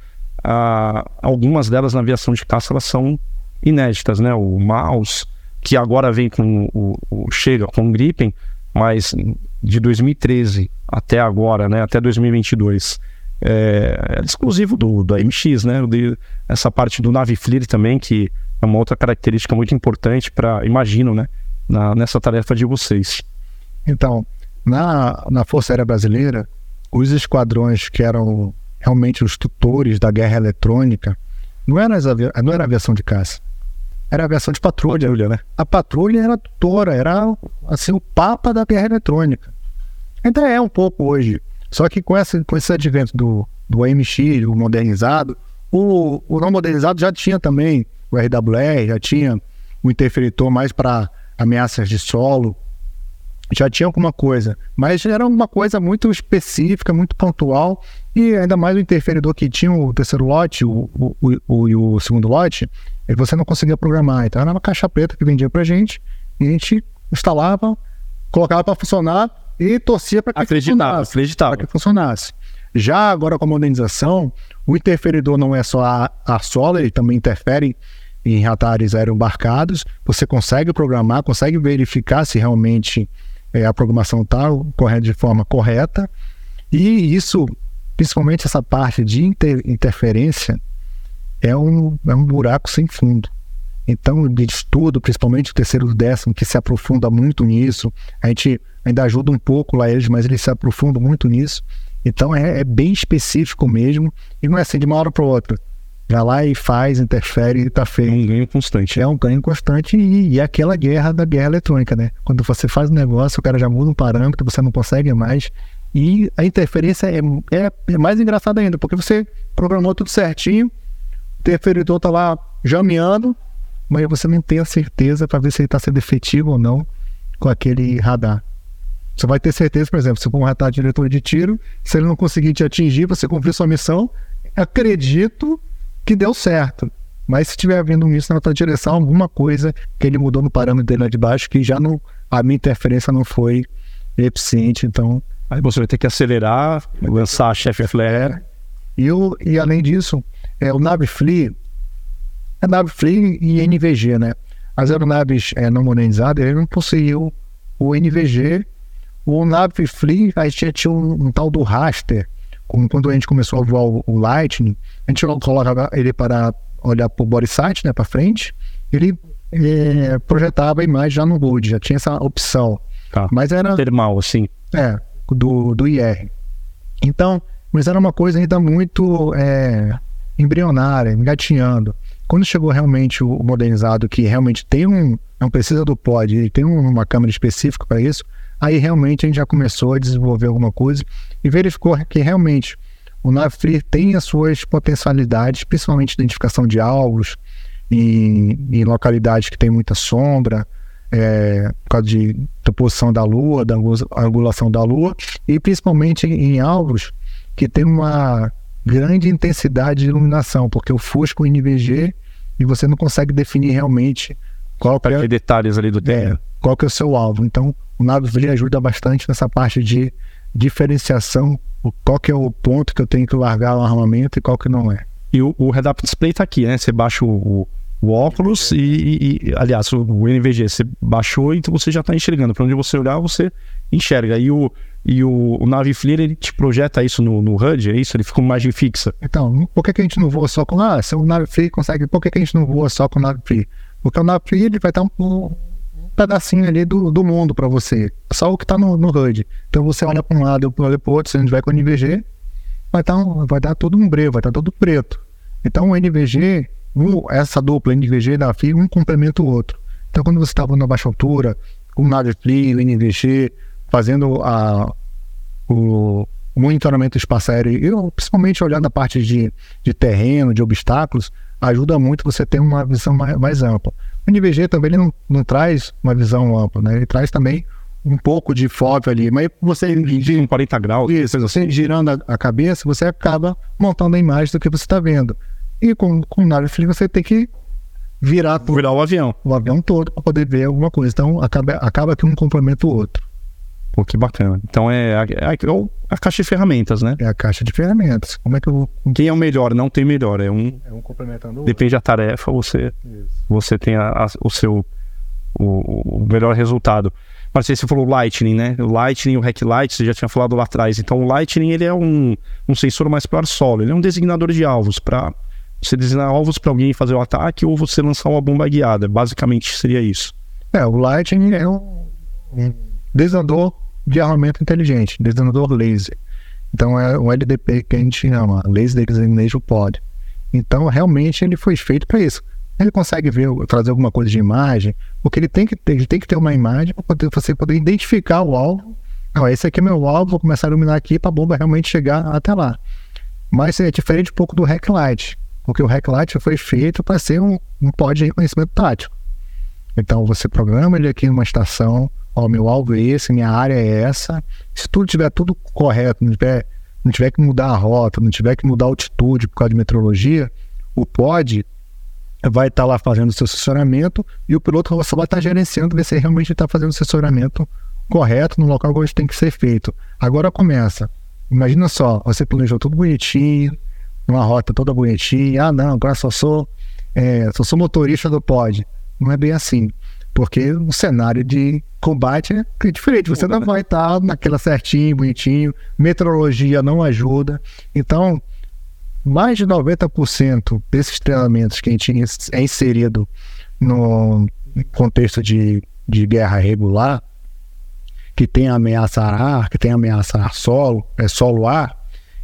ah, algumas delas na aviação de caça elas são inéditas, né? O mouse que agora vem com o, o chega com o Gripen, mas de 2013 até agora, né, até 2022, é, é exclusivo do, do AMX, né? De, essa parte do Naviflir também, que é uma outra característica muito importante para, imagino, né, na, nessa tarefa de vocês. Então, na, na Força Aérea Brasileira, os esquadrões que eram realmente os tutores da guerra eletrônica, não era, não era aviação de caça, era aviação de patrulha. patrulha né? A patrulha era tutora, era assim, o papa da guerra eletrônica. Ainda é um pouco hoje. Só que com, essa, com esse advento do, do AMX, o modernizado, o, o não modernizado já tinha também o RWR, já tinha o interferitor mais para ameaças de solo, já tinha alguma coisa, mas era uma coisa muito específica, muito pontual, e ainda mais o interferidor que tinha o terceiro lote o, o, o, e o segundo lote, você não conseguia programar. Então era uma caixa preta que vendia pra gente, e a gente instalava, colocava para funcionar e torcia para que acreditava, funcionasse. Acreditava. que funcionasse. Já agora com a modernização, o interferidor não é só a, a sola, ele também interfere em radares aeroembarcados. Você consegue programar, consegue verificar se realmente é, a programação está correndo de forma correta. E isso, principalmente essa parte de inter interferência, é um, é um buraco sem fundo. Então, de estudo, principalmente o terceiro décimo, que se aprofunda muito nisso, a gente ainda ajuda um pouco lá eles, mas eles se aprofundam muito nisso. Então, é, é bem específico mesmo, e não é assim de uma hora para outra. Vai lá e faz, interfere e tá feio. É um ganho constante. É um ganho constante e, e é aquela guerra da guerra eletrônica, né? Quando você faz um negócio, o cara já muda um parâmetro, você não consegue mais. E a interferência é, é, é mais engraçada ainda, porque você programou tudo certinho, o interferidor tá lá jameando, mas você não tem a certeza para ver se ele está sendo efetivo ou não com aquele radar. Você vai ter certeza, por exemplo, se for um radar diretor de tiro, se ele não conseguir te atingir, você cumprir sua missão, acredito que deu certo. Mas se estiver havendo isso na outra direção, alguma coisa que ele mudou no parâmetro dele lá de baixo, que já não. A minha interferência não foi eficiente, então. Aí você vai ter que acelerar, lançar a chef flare. E, o, e além disso, é, o Navifly é Navifly e NVG, né? As aeronaves é, não modernizadas, ele não possuíam o NVG. O Navifly, aí tinha, tinha um, um tal do raster, quando a gente começou a voar o, o Lightning, a gente colocava ele para olhar para o body site, né, para frente, ele é, projetava a imagem já no load, já tinha essa opção. Tá. Mas era termal, assim. É, do, do IR. Então, mas era uma coisa ainda muito é, embrionária, engatinhando. Quando chegou realmente o modernizado, que realmente tem um, não precisa do pod, ele tem uma câmera específica para isso, aí realmente a gente já começou a desenvolver alguma coisa e verificou que realmente o Navfree tem as suas potencialidades, principalmente identificação de alvos em, em localidades que tem muita sombra, é, por causa de, da posição da Lua, da angulação da Lua, e principalmente em, em alvos que tem uma grande intensidade de iluminação, porque o fusco o NVG e você não consegue definir realmente qual que é, detalhes ali do é, qual que é o seu alvo. Então, o Navfree ajuda bastante nessa parte de diferenciação, qual que é o ponto que eu tenho que largar o armamento e qual que não é. E o, o Head-Up Display está aqui, né? Você baixa o, o, óculos e, e, e, aliás, o, o NVG, você baixou e então você já está enxergando. Para onde você olhar, você enxerga. E o, e o, o ele te projeta isso no, no HUD, é isso? Ele fica uma imagem fixa. Então, por que, que a gente não voa só com... Ah, se o Navi Flare consegue... Por que, que a gente não voa só com o Navi Flare? Porque o Navi Flare, ele vai estar um, pedacinho ali do, do mundo para você. Só o que está no, no HUD. Então você olha para um lado, eu olho para outro, se a gente vai com o NVG, vai tá, vai dar tudo um breu, vai estar tá todo preto. Então o NVG, essa dupla NVG da FI, um complementa o outro. Então quando você está voando a baixa altura, com o Navifly, o NVG, fazendo a, o, monitoramento espaço aéreo, principalmente olhando a parte de, de terreno, de obstáculos, ajuda muito você ter uma visão mais, mais ampla. O NVG também ele não, não traz uma visão ampla, né? Ele traz também um pouco de FOV ali, mas você em 40 graus, isso, você assim. girando a, a, cabeça, você acaba montando a imagem do que você está vendo. E com, com o nave free você tem que virar, virar o avião, o avião todo para poder ver alguma coisa. Então acaba, acaba que um complementa o outro. Pô, que bacana. Então é a, é, é a, caixa de ferramentas, né? É a caixa de ferramentas. Como é que eu Quem é o melhor? Não tem melhor. É um. É um complementando o Depende da tarefa, você, você tem a, a, o seu o, o, melhor resultado. Mas você falou Lightning, né? O Lightning, o Hack Light, você já tinha falado lá atrás. Então o Lightning ele é um, um sensor mais para solo, ele é um designador de alvos para você designar alvos para alguém fazer o ataque ou você lançar uma bomba guiada. Basicamente seria isso. É, o Lightning é um, um designador de armamento inteligente, designador laser. Então é o LDP que a gente chama, Laser Designation Pod. Então realmente ele foi feito para isso. Ele consegue ver, trazer alguma coisa de imagem, porque ele tem que ter, ele tem que ter uma imagem para você poder identificar o alvo. Não, esse aqui é meu alvo, vou começar a iluminar aqui para a bomba realmente chegar até lá. Mas é diferente um pouco do Hacklight, porque o Hacklight foi feito para ser um, um pod de reconhecimento tático. Então você programa ele aqui numa estação, ó, meu alvo é esse, minha área é essa. Se tudo tiver tudo correto, não tiver, não tiver que mudar a rota, não tiver que mudar a altitude por causa de meteorologia, o pod vai estar tá lá fazendo o seu assessoramento e o piloto só vai estar tá gerenciando ver se realmente está fazendo o assessoramento correto no local onde tem que ser feito. Agora começa. Imagina só, você planejou tudo bonitinho, uma rota toda bonitinha. Ah, não, agora só sou, é, só sou motorista do pod. Não é bem assim. Porque o cenário de combate é diferente. Você não vai estar naquela certinho, bonitinho. Meteorologia não ajuda. Então, mais de 90% desses treinamentos que a gente é inserido no contexto de, de guerra regular, que tem ameaça ar, que tem ameaça ar solo, é solo ar,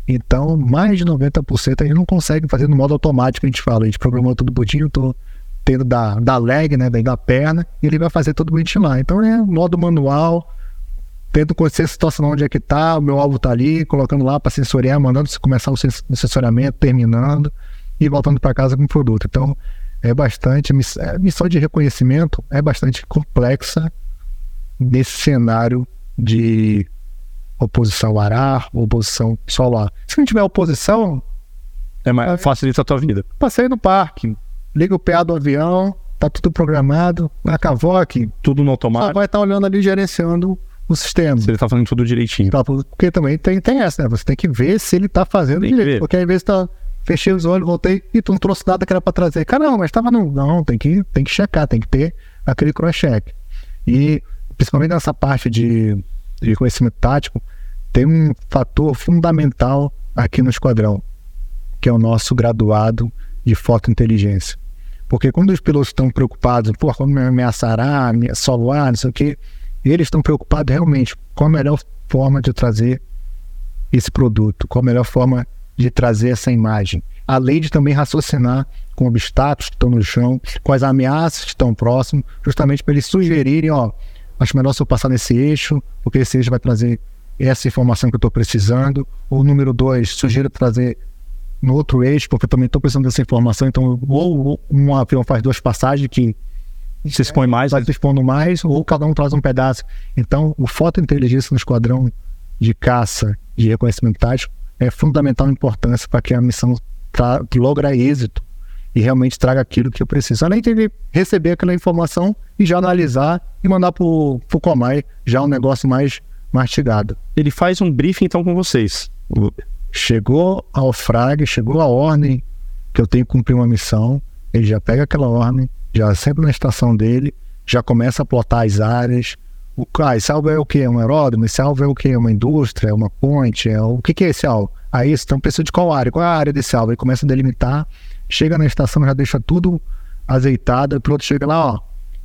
então mais de 90% a gente não consegue fazer no modo automático, a gente fala, a gente programou tudo bonitinho, tô tendo da, da leg, né, da perna, e ele vai fazer tudo bonitinho lá. Então é modo manual, tento conhecer a situação onde é que está, o meu alvo está ali, colocando lá para sensoriar, mandando começar o sensoriamento, terminando e voltando para casa com o produto. Então, é bastante, a missão de reconhecimento é bastante complexa nesse cenário de oposição ar, oposição solar. Se não tiver oposição, é mais, é, facilita a tua vida. Passei no parque, liga o PA do avião, tá tudo programado, a cavoque, tudo no automático. vai estar tá olhando ali gerenciando o sistema. Se ele está fazendo tudo direitinho. Tá, porque também tem, tem essa, né? Você tem que ver se ele está fazendo tem direito. Porque às vezes tá. Fechei os olhos, voltei e tu não trouxe nada que era para trazer. Caramba, mas estava não. Não, tem que, tem que checar, tem que ter aquele cross-check. E principalmente nessa parte de, de conhecimento tático, tem um fator fundamental aqui no esquadrão, que é o nosso graduado de fotointeligência. Porque quando os pilotos estão preocupados, pô, como me ameaçará, me soloar, não sei o quê, eles estão preocupados realmente com a melhor forma de trazer esse produto, com a melhor forma de trazer essa imagem. Além de também raciocinar com obstáculos que estão no chão, com as ameaças que estão próximos, justamente para eles sugerirem, ó, acho melhor se eu passar nesse eixo, porque esse eixo vai trazer essa informação que eu estou precisando. Ou número dois, sugiro trazer no outro eixo, porque eu também estou precisando dessa informação. Então, ou um avião faz duas passagens que se expõe mais, vai se expondo mais, ou cada um traz um pedaço. Então, o fotointeligência no esquadrão de caça de reconhecimento tático é fundamental importância para que a missão logre êxito e realmente traga aquilo que eu preciso. Além de receber aquela informação e já analisar e mandar para o Comai já um negócio mais mastigado. Ele faz um briefing então com vocês. Chegou ao frag, chegou a ordem que eu tenho que cumprir uma missão, ele já pega aquela ordem, já sempre na estação dele, já começa a plotar as áreas. O, ah, esse alvo é o que? É um aeródromo? Esse alvo é o que? É uma indústria? É uma ponte? É, o que, que é esse alvo? Aí, então, precisa de qual área? Qual é a área desse alvo? Ele começa a delimitar, chega na estação, já deixa tudo azeitado, o piloto chega lá, ó,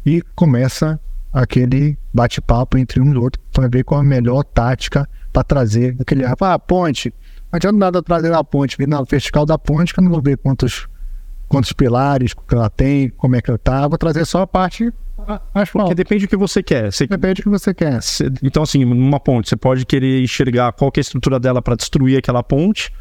e começa aquele bate-papo entre um e outro para ver qual a melhor tática para trazer aquele ah, ponte. Não adianta nada trazer a ponte, vir na vertical da ponte, que eu não vou ver quantos quantos pilares que ela tem, como é que ela tá. Vou trazer só a parte mais Porque depende do que você quer. Você... Depende do que você quer. Então, assim, numa ponte, você pode querer enxergar qual é a estrutura dela para destruir aquela ponte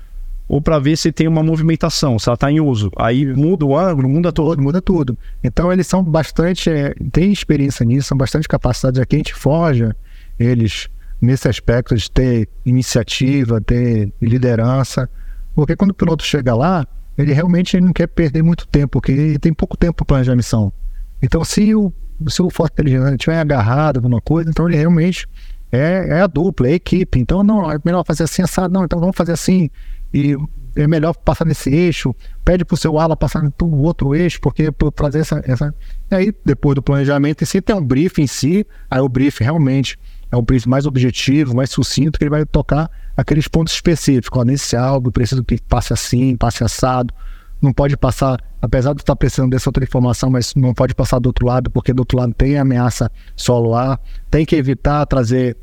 ou para ver se tem uma movimentação, se ela está em uso. Aí muda o ângulo, muda tudo. Muda tudo. Então, eles são bastante, é, têm experiência nisso, são bastante capacitados. Aqui a gente forja eles nesse aspecto de ter iniciativa, ter liderança. Porque quando o piloto chega lá, ele realmente não quer perder muito tempo, porque ele tem pouco tempo para planejar a missão. Então, se o, se o Forte Inteligente estiver agarrado alguma coisa, então ele realmente é, é a dupla, é a equipe. Então, não, é melhor fazer assim, assado, não, então vamos fazer assim. E é melhor passar nesse eixo, pede para o seu ala passar no outro eixo, porque para fazer essa, essa. E aí, depois do planejamento, e se tem um briefing em si, aí o briefing realmente é um briefing mais objetivo, mais sucinto, que ele vai tocar aqueles pontos específicos. Ó, nesse álbum, preciso que passe assim, passe assado. Não pode passar, apesar de estar precisando dessa outra informação, mas não pode passar do outro lado, porque do outro lado tem ameaça solo-ar. Tem que evitar trazer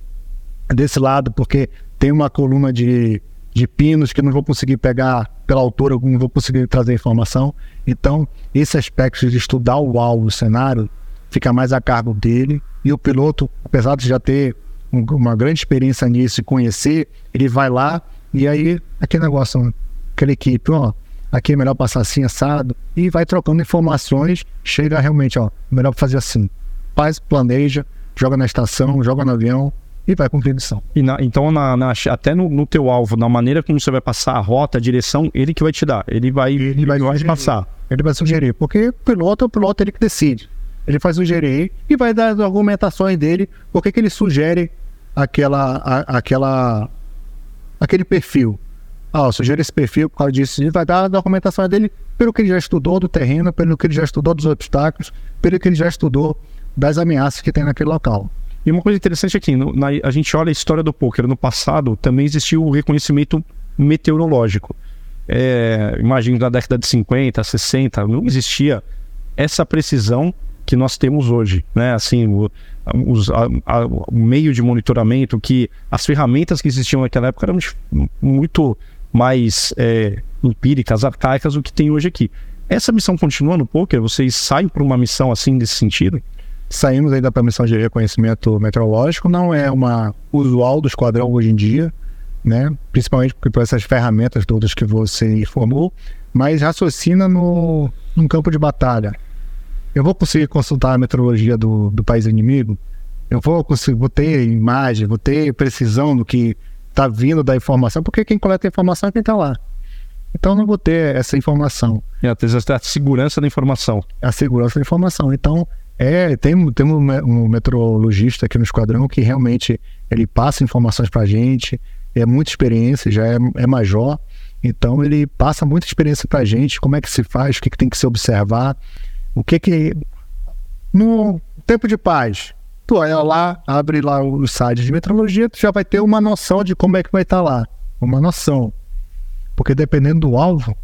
desse lado, porque tem uma coluna de de pinos que não vou conseguir pegar pela altura, não vou conseguir trazer informação. Então, esse aspecto de estudar o alvo, o cenário, fica mais a cargo dele. E o piloto, apesar de já ter um, uma grande experiência nisso e conhecer, ele vai lá e aí aquele negócio, aquela equipe, ó, aqui é melhor passar assim, assado, e vai trocando informações, chega realmente, ó, melhor fazer assim. Faz, planeja, joga na estação, joga no avião, e vai cumprir missão. E na, então, na, na, até no, no, teu alvo, na maneira como você vai passar a rota, a direção, ele que vai te dar. Ele vai, ele vai, vai passar. Ele vai sugerir. Porque o piloto é o piloto ele que decide. Ele faz sugerir e vai dar as argumentações dele, por que ele sugere aquela, a, aquela, aquele perfil. Ah, eu sugiro esse perfil por causa disso. Ele vai dar a argumentação dele pelo que ele já estudou do terreno, pelo que ele já estudou dos obstáculos, pelo que ele já estudou das ameaças que tem naquele local. E uma coisa interessante aqui, no, na, a gente olha a história do poker. No passado também existiu o reconhecimento meteorológico. É, imagino na década de 50, 60, não existia essa precisão que nós temos hoje, né? Assim, o, os, a, a, o meio de monitoramento, que as ferramentas que existiam naquela época eram muito mais é, empíricas, arcaicas do que tem hoje aqui. Essa missão continua no poker? Vocês saem para uma missão assim nesse sentido? Saímos aí da permissão de reconhecimento meteorológico, não é uma usual do esquadrão hoje em dia, né? principalmente por essas ferramentas todas que você informou, mas raciocina no, no campo de batalha. Eu vou conseguir consultar a meteorologia do, do país inimigo? Eu vou, conseguir, vou ter imagem, vou ter precisão do que está vindo da informação, porque quem coleta a informação é quem está lá. Então não vou ter essa informação. É, a segurança da informação. A segurança da informação. Então, é, tem, tem um, um meteorologista aqui no esquadrão que realmente ele passa informações para a gente, é muita experiência, já é, é major, então ele passa muita experiência para a gente, como é que se faz, o que, que tem que se observar, o que que... No tempo de paz, tu olha lá, abre lá o site de meteorologia, tu já vai ter uma noção de como é que vai estar tá lá, uma noção. Porque dependendo do alvo,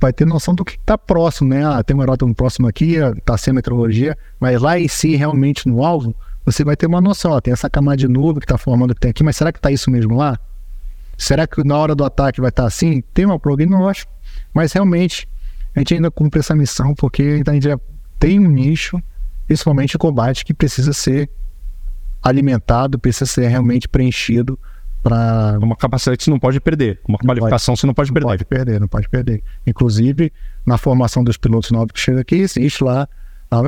vai ter noção do que está próximo, né? Ah, tem um aeródromo próximo aqui, está sem meteorologia, mas lá em si, realmente no alvo, você vai ter uma noção. Ó, tem essa camada de nuvem que está formando que tem aqui, mas será que está isso mesmo lá? Será que na hora do ataque vai estar tá assim? Tem uma prognóstico, mas realmente a gente ainda cumpre essa missão porque a gente já tem um nicho, principalmente o combate, que precisa ser alimentado, precisa ser realmente preenchido para uma capacidade que você não pode perder, uma qualificação pode, você não pode perder. Não pode perder, não pode perder. Inclusive, na formação dos pilotos novos que chegam aqui, existe lá,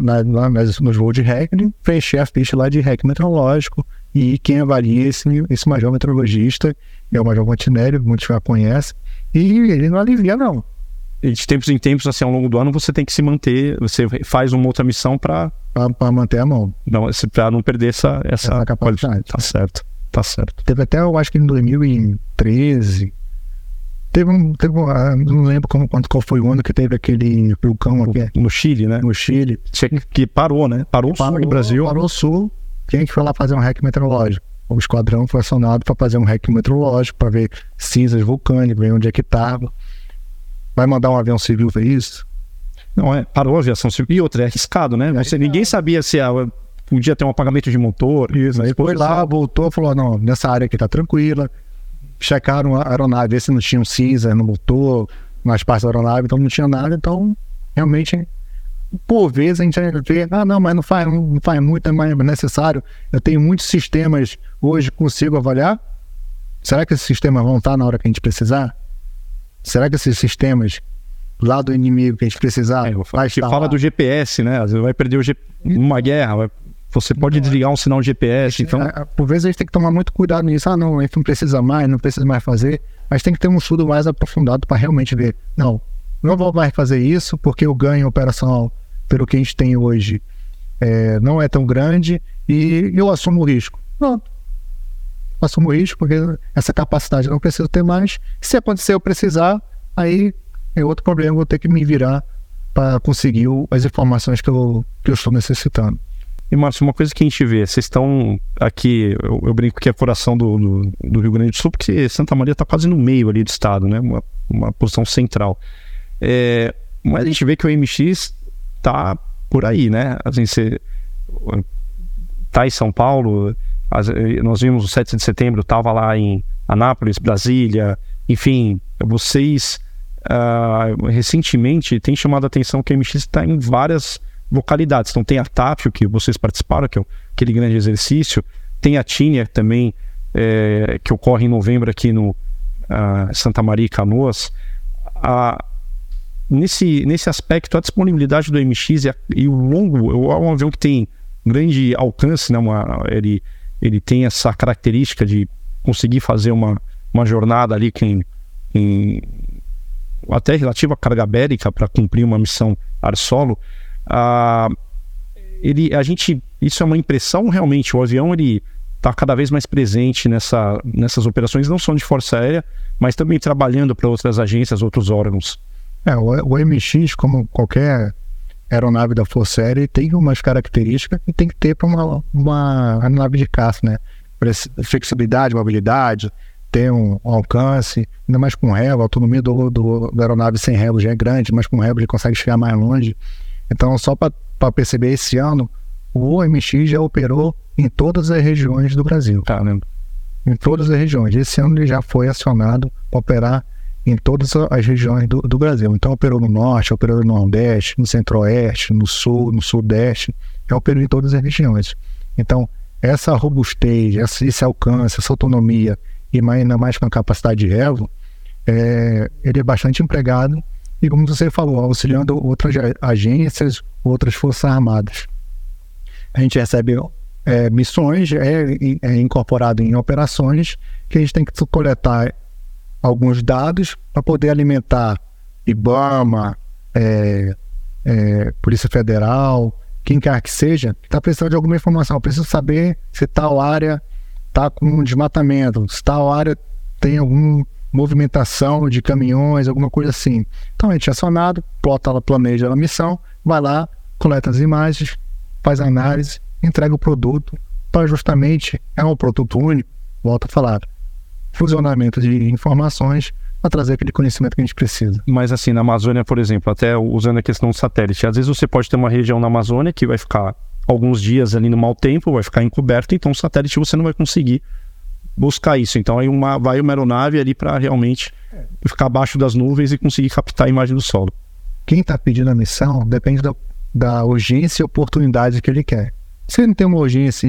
na, na, nos voos de REC, preencher a ficha lá de REC meteorológico e quem avalia esse, esse major meteorologista é o Major Montenegro, muitos já conhecem, e ele não alivia não. De tempos em tempos, assim, ao longo do ano, você tem que se manter, você faz uma outra missão para... Para manter a mão. Para não perder essa, essa, essa capacidade. Tá certo. Tá certo. Teve até, eu acho que em 2013. Teve um. Teve um ah, não lembro como, qual foi o ano que teve aquele vulcão aqui. No Chile, né? No Chile. Que parou, né? Parou, o sul do Brasil. Parou o sul. Quem é que foi lá fazer um REC meteorológico? O esquadrão foi acionado para fazer um REC meteorológico, para ver cinzas vulcânicas, ver onde é que estava. Vai mandar um avião civil ver isso? Não, é, parou a aviação civil. E outra, é arriscado, né? Você, ninguém sabia se a, podia ter um apagamento de motor. Isso, aí foi lá, voltou, falou: não, nessa área aqui tá tranquila. Checaram a aeronave, ver se não tinha um cinza no motor, nas partes da aeronave, então não tinha nada. Então, realmente, por vezes a gente vê, ah, não, mas não faz, não faz muito, é mais necessário. Eu tenho muitos sistemas hoje, consigo avaliar. Será que esses sistemas vão estar na hora que a gente precisar? Será que esses sistemas lá do inimigo que a gente precisar. É, a gente fala lá. do GPS, né? Às vezes vai perder o G... uma guerra, vai você pode é. desligar um sinal GPS. Então... Por vezes a gente tem que tomar muito cuidado nisso. Ah, não, a gente não precisa mais, não precisa mais fazer. Mas tem que ter um estudo mais aprofundado para realmente ver. Não, não vou mais fazer isso porque o ganho operacional pelo que a gente tem hoje é, não é tão grande e eu assumo o risco. Pronto. Assumo risco porque essa capacidade eu não preciso ter mais. Se acontecer eu precisar, aí é outro problema, vou ter que me virar para conseguir as informações que eu, que eu estou necessitando. E, Márcio, uma coisa que a gente vê, vocês estão aqui, eu, eu, brinco que é coração do, do, do, Rio Grande do Sul, porque Santa Maria está quase no meio ali do estado, né? Uma, uma posição central. É, mas a gente vê que o MX está por aí, né? Assim, você tá em São Paulo, as, nós vimos o 7 de setembro, estava lá em Anápolis, Brasília, enfim, vocês uh, recentemente têm chamado a atenção que o MX está em várias localidades. Então tem a TAPIO, que vocês participaram, que é aquele grande exercício, tem a TINIA também, é, que ocorre em novembro aqui no uh, Santa Maria e Canoas. Nesse, nesse aspecto, a disponibilidade do MX e, a, e o longo, é um avião que tem grande alcance, né, uma, ele, ele tem essa característica de conseguir fazer uma, uma jornada ali com, até relativa carga bélica para cumprir uma missão ar solo ah, ele, a gente, isso é uma impressão realmente. O avião ele está cada vez mais presente nessa, nessas operações, não só de força aérea, mas também trabalhando para outras agências, outros órgãos. É, o, o MX, como qualquer aeronave da Força Aérea, tem umas características que tem que ter para uma, uma aeronave de caça, né? Flexibilidade, mobilidade, ter um, um, alcance, ainda mais com relo, a autonomia do, do, da aeronave sem relo já é grande, mas com relo ele consegue chegar mais longe. Então, só para perceber, esse ano, o OMX já operou em todas as regiões do Brasil. Caramba. Em todas as regiões. Esse ano ele já foi acionado para operar em todas as regiões do, do, Brasil. Então, operou no Norte, operou no Nordeste, no Centro-Oeste, no Sul, no Sudeste. Já operou em todas as regiões. Então, essa robustez, esse alcance, essa autonomia e ainda mais com a capacidade de revo, é, ele é bastante empregado e, como você falou, auxiliando outras agências, outras forças armadas. A gente recebe é, missões, é, é, incorporado em operações, que a gente tem que coletar alguns dados para poder alimentar IBAMA, é, é, Polícia Federal, quem quer que seja, está precisando de alguma informação. Eu preciso saber se tal área está com desmatamento, se tal área tem algum movimentação de caminhões, alguma coisa assim. Então a gente é acionado, plota, planeja a missão, vai lá, coleta as imagens, faz a análise, entrega o produto para justamente é um produto único, volta a falar, fusionamento de informações para trazer aquele conhecimento que a gente precisa. Mas assim, na Amazônia, por exemplo, até usando a questão do satélite, às vezes você pode ter uma região na Amazônia que vai ficar alguns dias ali no mau tempo, vai ficar encoberto, então o satélite você não vai conseguir buscar isso. Então aí uma, vai uma aeronave ali para realmente ficar abaixo das nuvens e conseguir captar a imagem do solo. Quem está pedindo a missão depende da, da urgência e oportunidade que ele quer. Se ele não tem uma urgência,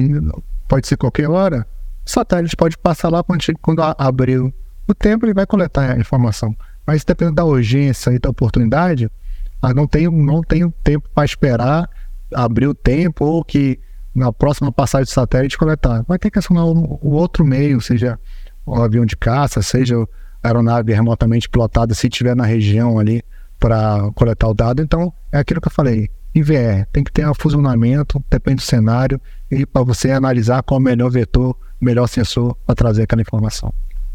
pode ser qualquer hora, satélite pode passar lá quando, quando abrir o tempo, ele vai coletar a informação. Mas dependendo da urgência e da oportunidade, ah, não tenho, não tenho tempo para esperar abrir o tempo ou que na próxima passagem de satélite coletar. Vai ter que acionar o, o outro meio, seja o avião de caça, seja aeronave remotamente pilotada, se estiver na região ali para coletar o dado. Então, é aquilo que eu falei. IVR, tem que ter um fusionamento, depende do cenário, e para você analisar qual é o melhor vetor, melhor sensor para trazer aquela informação.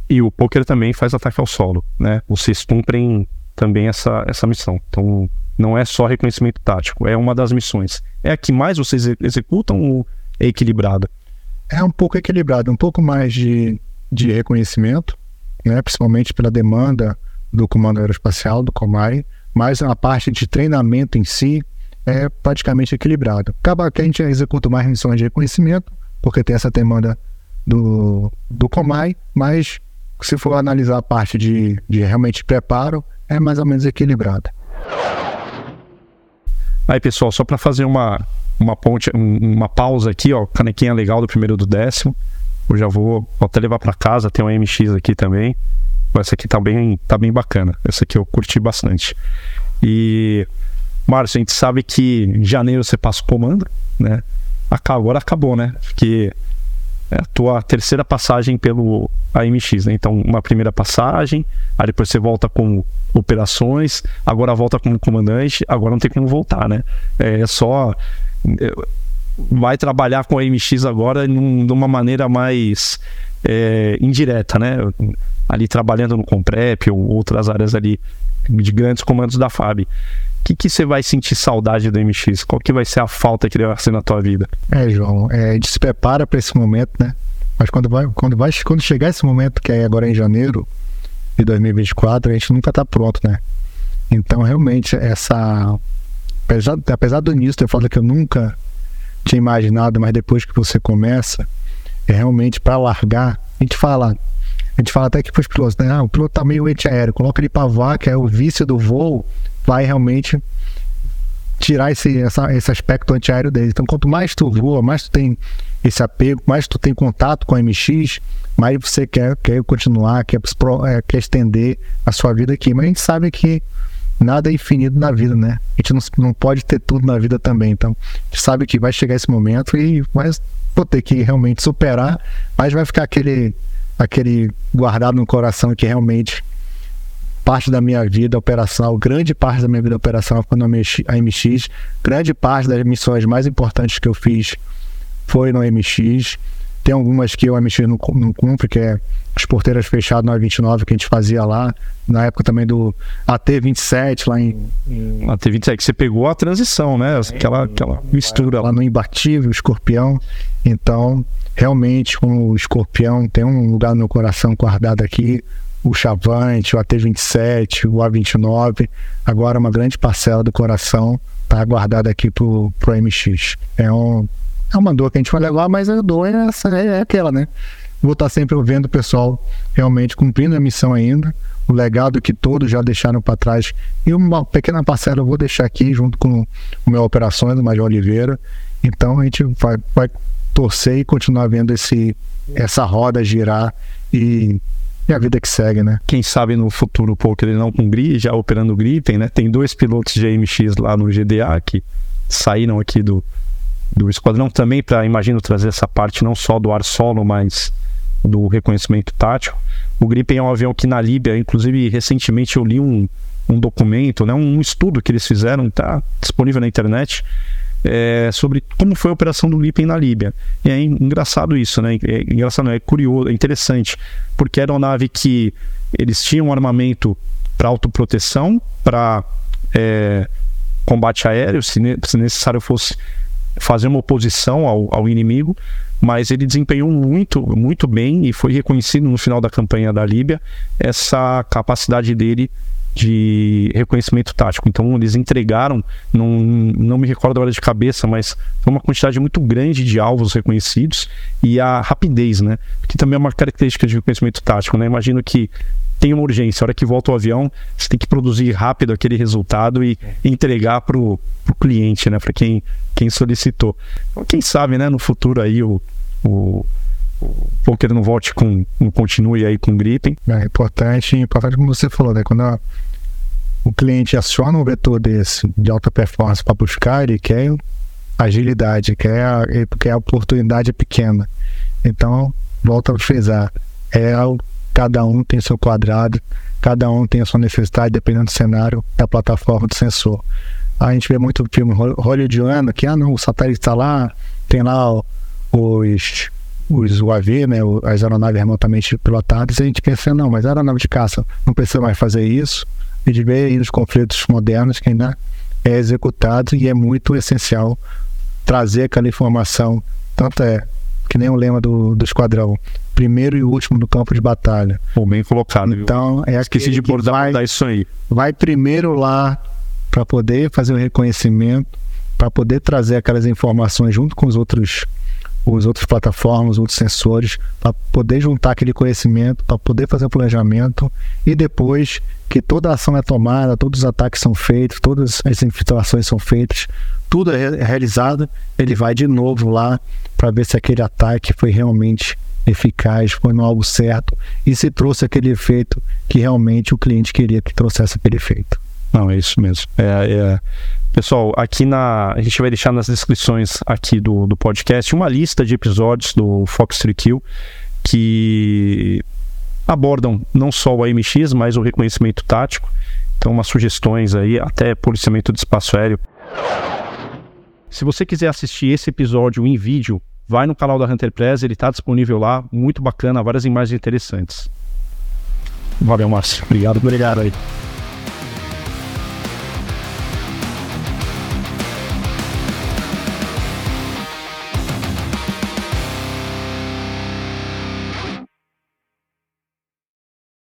E o poker também faz ataque ao solo, né? Vocês cumprem também essa, essa missão. Então, não é só reconhecimento tático, é uma das missões. É a que mais vocês executam ou é equilibrado? É um pouco equilibrado, um pouco mais de, de reconhecimento, né, principalmente pela demanda do Comando Aeroespacial, do Comai, mas a parte de treinamento em si é praticamente equilibrado. Acaba que a gente executa mais missões de reconhecimento, porque tem essa demanda do, do Comai, mas se for analisar a parte de, de realmente preparo, é mais ou menos equilibrada. Aí, pessoal, só para fazer uma, uma ponte, uma pausa aqui, ó, canequinha legal do primeiro do décimo. Eu já vou, vou até levar para casa, tem um MX aqui também. Essa aqui tá bem, tá bem bacana. Essa aqui eu curti bastante. E Márcio, a gente sabe que em janeiro você passa o comando, né? Agora acabou, né? Porque é a tua terceira passagem pelo AMX, né? Então, uma primeira passagem, aí depois você volta com operações, agora volta como comandante, agora não tem como voltar, né? É só. vai trabalhar com a agora num, de uma maneira mais é, indireta, né? Ali trabalhando no Comprep ou outras áreas ali de grandes comandos da FAB. Que, que você vai sentir saudade do MX? Qual que vai ser a falta que ele vai ser na tua vida? É, João, é, a gente se prepara para esse momento, né? Mas quando vai, quando vai, quando chegar esse momento que é agora em janeiro de 2024, a gente nunca está pronto, né? Então, realmente, essa apesar, apesar do início eu falo que eu nunca tinha imaginado, mas depois que você começa, é realmente para largar. A gente fala, a gente fala até que para os pilotos, né? Ah, o piloto tá meio antiaéreo, coloca ele para voar, que é o vício do voo, vai realmente tirar esse, essa, esse aspecto antiaéreo dele. Então, quanto mais tu voa, mais tu tem esse apego, mais tu tem contato com a MX, mais você quer, quer continuar, quer, é, quer estender a sua vida aqui. Mas a gente sabe que nada é infinito na vida, né? A gente não, não pode ter tudo na vida também. Então, a gente sabe que vai chegar esse momento e vai ter que realmente superar, mas vai ficar aquele, aquele guardado no coração que realmente parte da minha vida operacional, grande parte da minha vida operacional foi no MX, grande parte das missões mais importantes que eu fiz foi no MX. Tem algumas que o MX não, não cumpre, que é as porteiras fechadas no A29 que a gente fazia lá, na época também do AT27 lá em. em... AT27, que você pegou a transição, né? Aquela, aquela mistura. Lá no Imbatível, Escorpião. Então, realmente, com o Escorpião tem um lugar no meu coração guardado aqui. O Chavante, o AT27, o A29. Agora, uma grande parcela do coração está guardada aqui pro, pro MX. É um é uma dor que a gente vai levar, mas a dor é, essa, é, aquela, né? Vou estar sempre vendo o pessoal realmente cumprindo a missão ainda, o legado que todos já deixaram para trás. E uma pequena parcela eu vou deixar aqui junto com o meu operações do Major Oliveira. Então a gente vai, vai torcer e continuar vendo esse, essa roda girar e, e a vida que segue, né? Quem sabe no futuro, pô, que ele não com GRI, já operando o Gripen, né? Tem dois pilotos de AMX lá no GDA que saíram aqui do, do esquadrão também para, imagino, trazer essa parte não só do ar solo, mas do reconhecimento tático. O Gripen é um avião que na Líbia, inclusive recentemente eu li um, um documento, né, um estudo que eles fizeram, está disponível na internet, é, sobre como foi a operação do Gripen na Líbia. E é engraçado isso, né? É engraçado, é curioso, é interessante, porque era uma nave que eles tinham um armamento para autoproteção, para é, combate aéreo, se, se necessário fosse fazer uma oposição ao, ao inimigo, mas ele desempenhou muito, muito bem e foi reconhecido no final da campanha da Líbia essa capacidade dele de reconhecimento tático. Então eles entregaram, não, não me recordo agora de cabeça, mas foi uma quantidade muito grande de alvos reconhecidos e a rapidez, né? Que também é uma característica de reconhecimento tático, né? Imagino que tem uma urgência. A hora que volta o avião, você tem que produzir rápido aquele resultado e entregar para o cliente, né? Para quem, quem solicitou. Então, quem sabe, né? No futuro aí o, o, o poker não volte com, não continue aí com gripe. É importante, importante como você falou, né? Quando a, o cliente aciona um vetor desse de alta performance para buscar, ele quer agilidade, quer a, quer a oportunidade pequena. Então, volta a frisar, é o cada um tem seu quadrado, cada um tem a sua necessidade, dependendo do cenário da plataforma do sensor. A gente vê muito filme hollywoodiano que, ah, não, o satélite está lá, tem lá os, os UAV, né, as aeronaves remotamente pilotadas, e a gente pensa, não, mas a aeronave de caça não precisa mais fazer isso. A gente vê aí nos conflitos modernos que ainda é executado e é muito essencial trazer aquela informação, tanto é que nem o lema do, do esquadrão, primeiro e último no campo de batalha. Pô, bem colocado. Então, é Esqueci de bordar vai, isso aí. Vai primeiro lá para poder fazer o reconhecimento, para poder trazer aquelas informações junto com os outros os outros plataformas, outros sensores, para poder juntar aquele conhecimento, para poder fazer o planejamento e depois que toda a ação é tomada, todos os ataques são feitos, todas as infiltrações são feitas, tudo é realizado, ele vai de novo lá para ver se aquele ataque foi realmente eficaz, foi no algo certo e se trouxe aquele efeito que realmente o cliente queria que trouxesse aquele efeito. Não, é isso mesmo. É, é... Pessoal, aqui na. A gente vai deixar nas descrições aqui do, do podcast uma lista de episódios do Fox 3 Kill que abordam não só o AMX, mas o reconhecimento tático. Então, umas sugestões aí, até policiamento de espaço aéreo. Se você quiser assistir esse episódio em vídeo, vai no canal da Hunter Press, ele está disponível lá, muito bacana, várias imagens interessantes. Valeu, Márcio. Obrigado. Obrigado aí.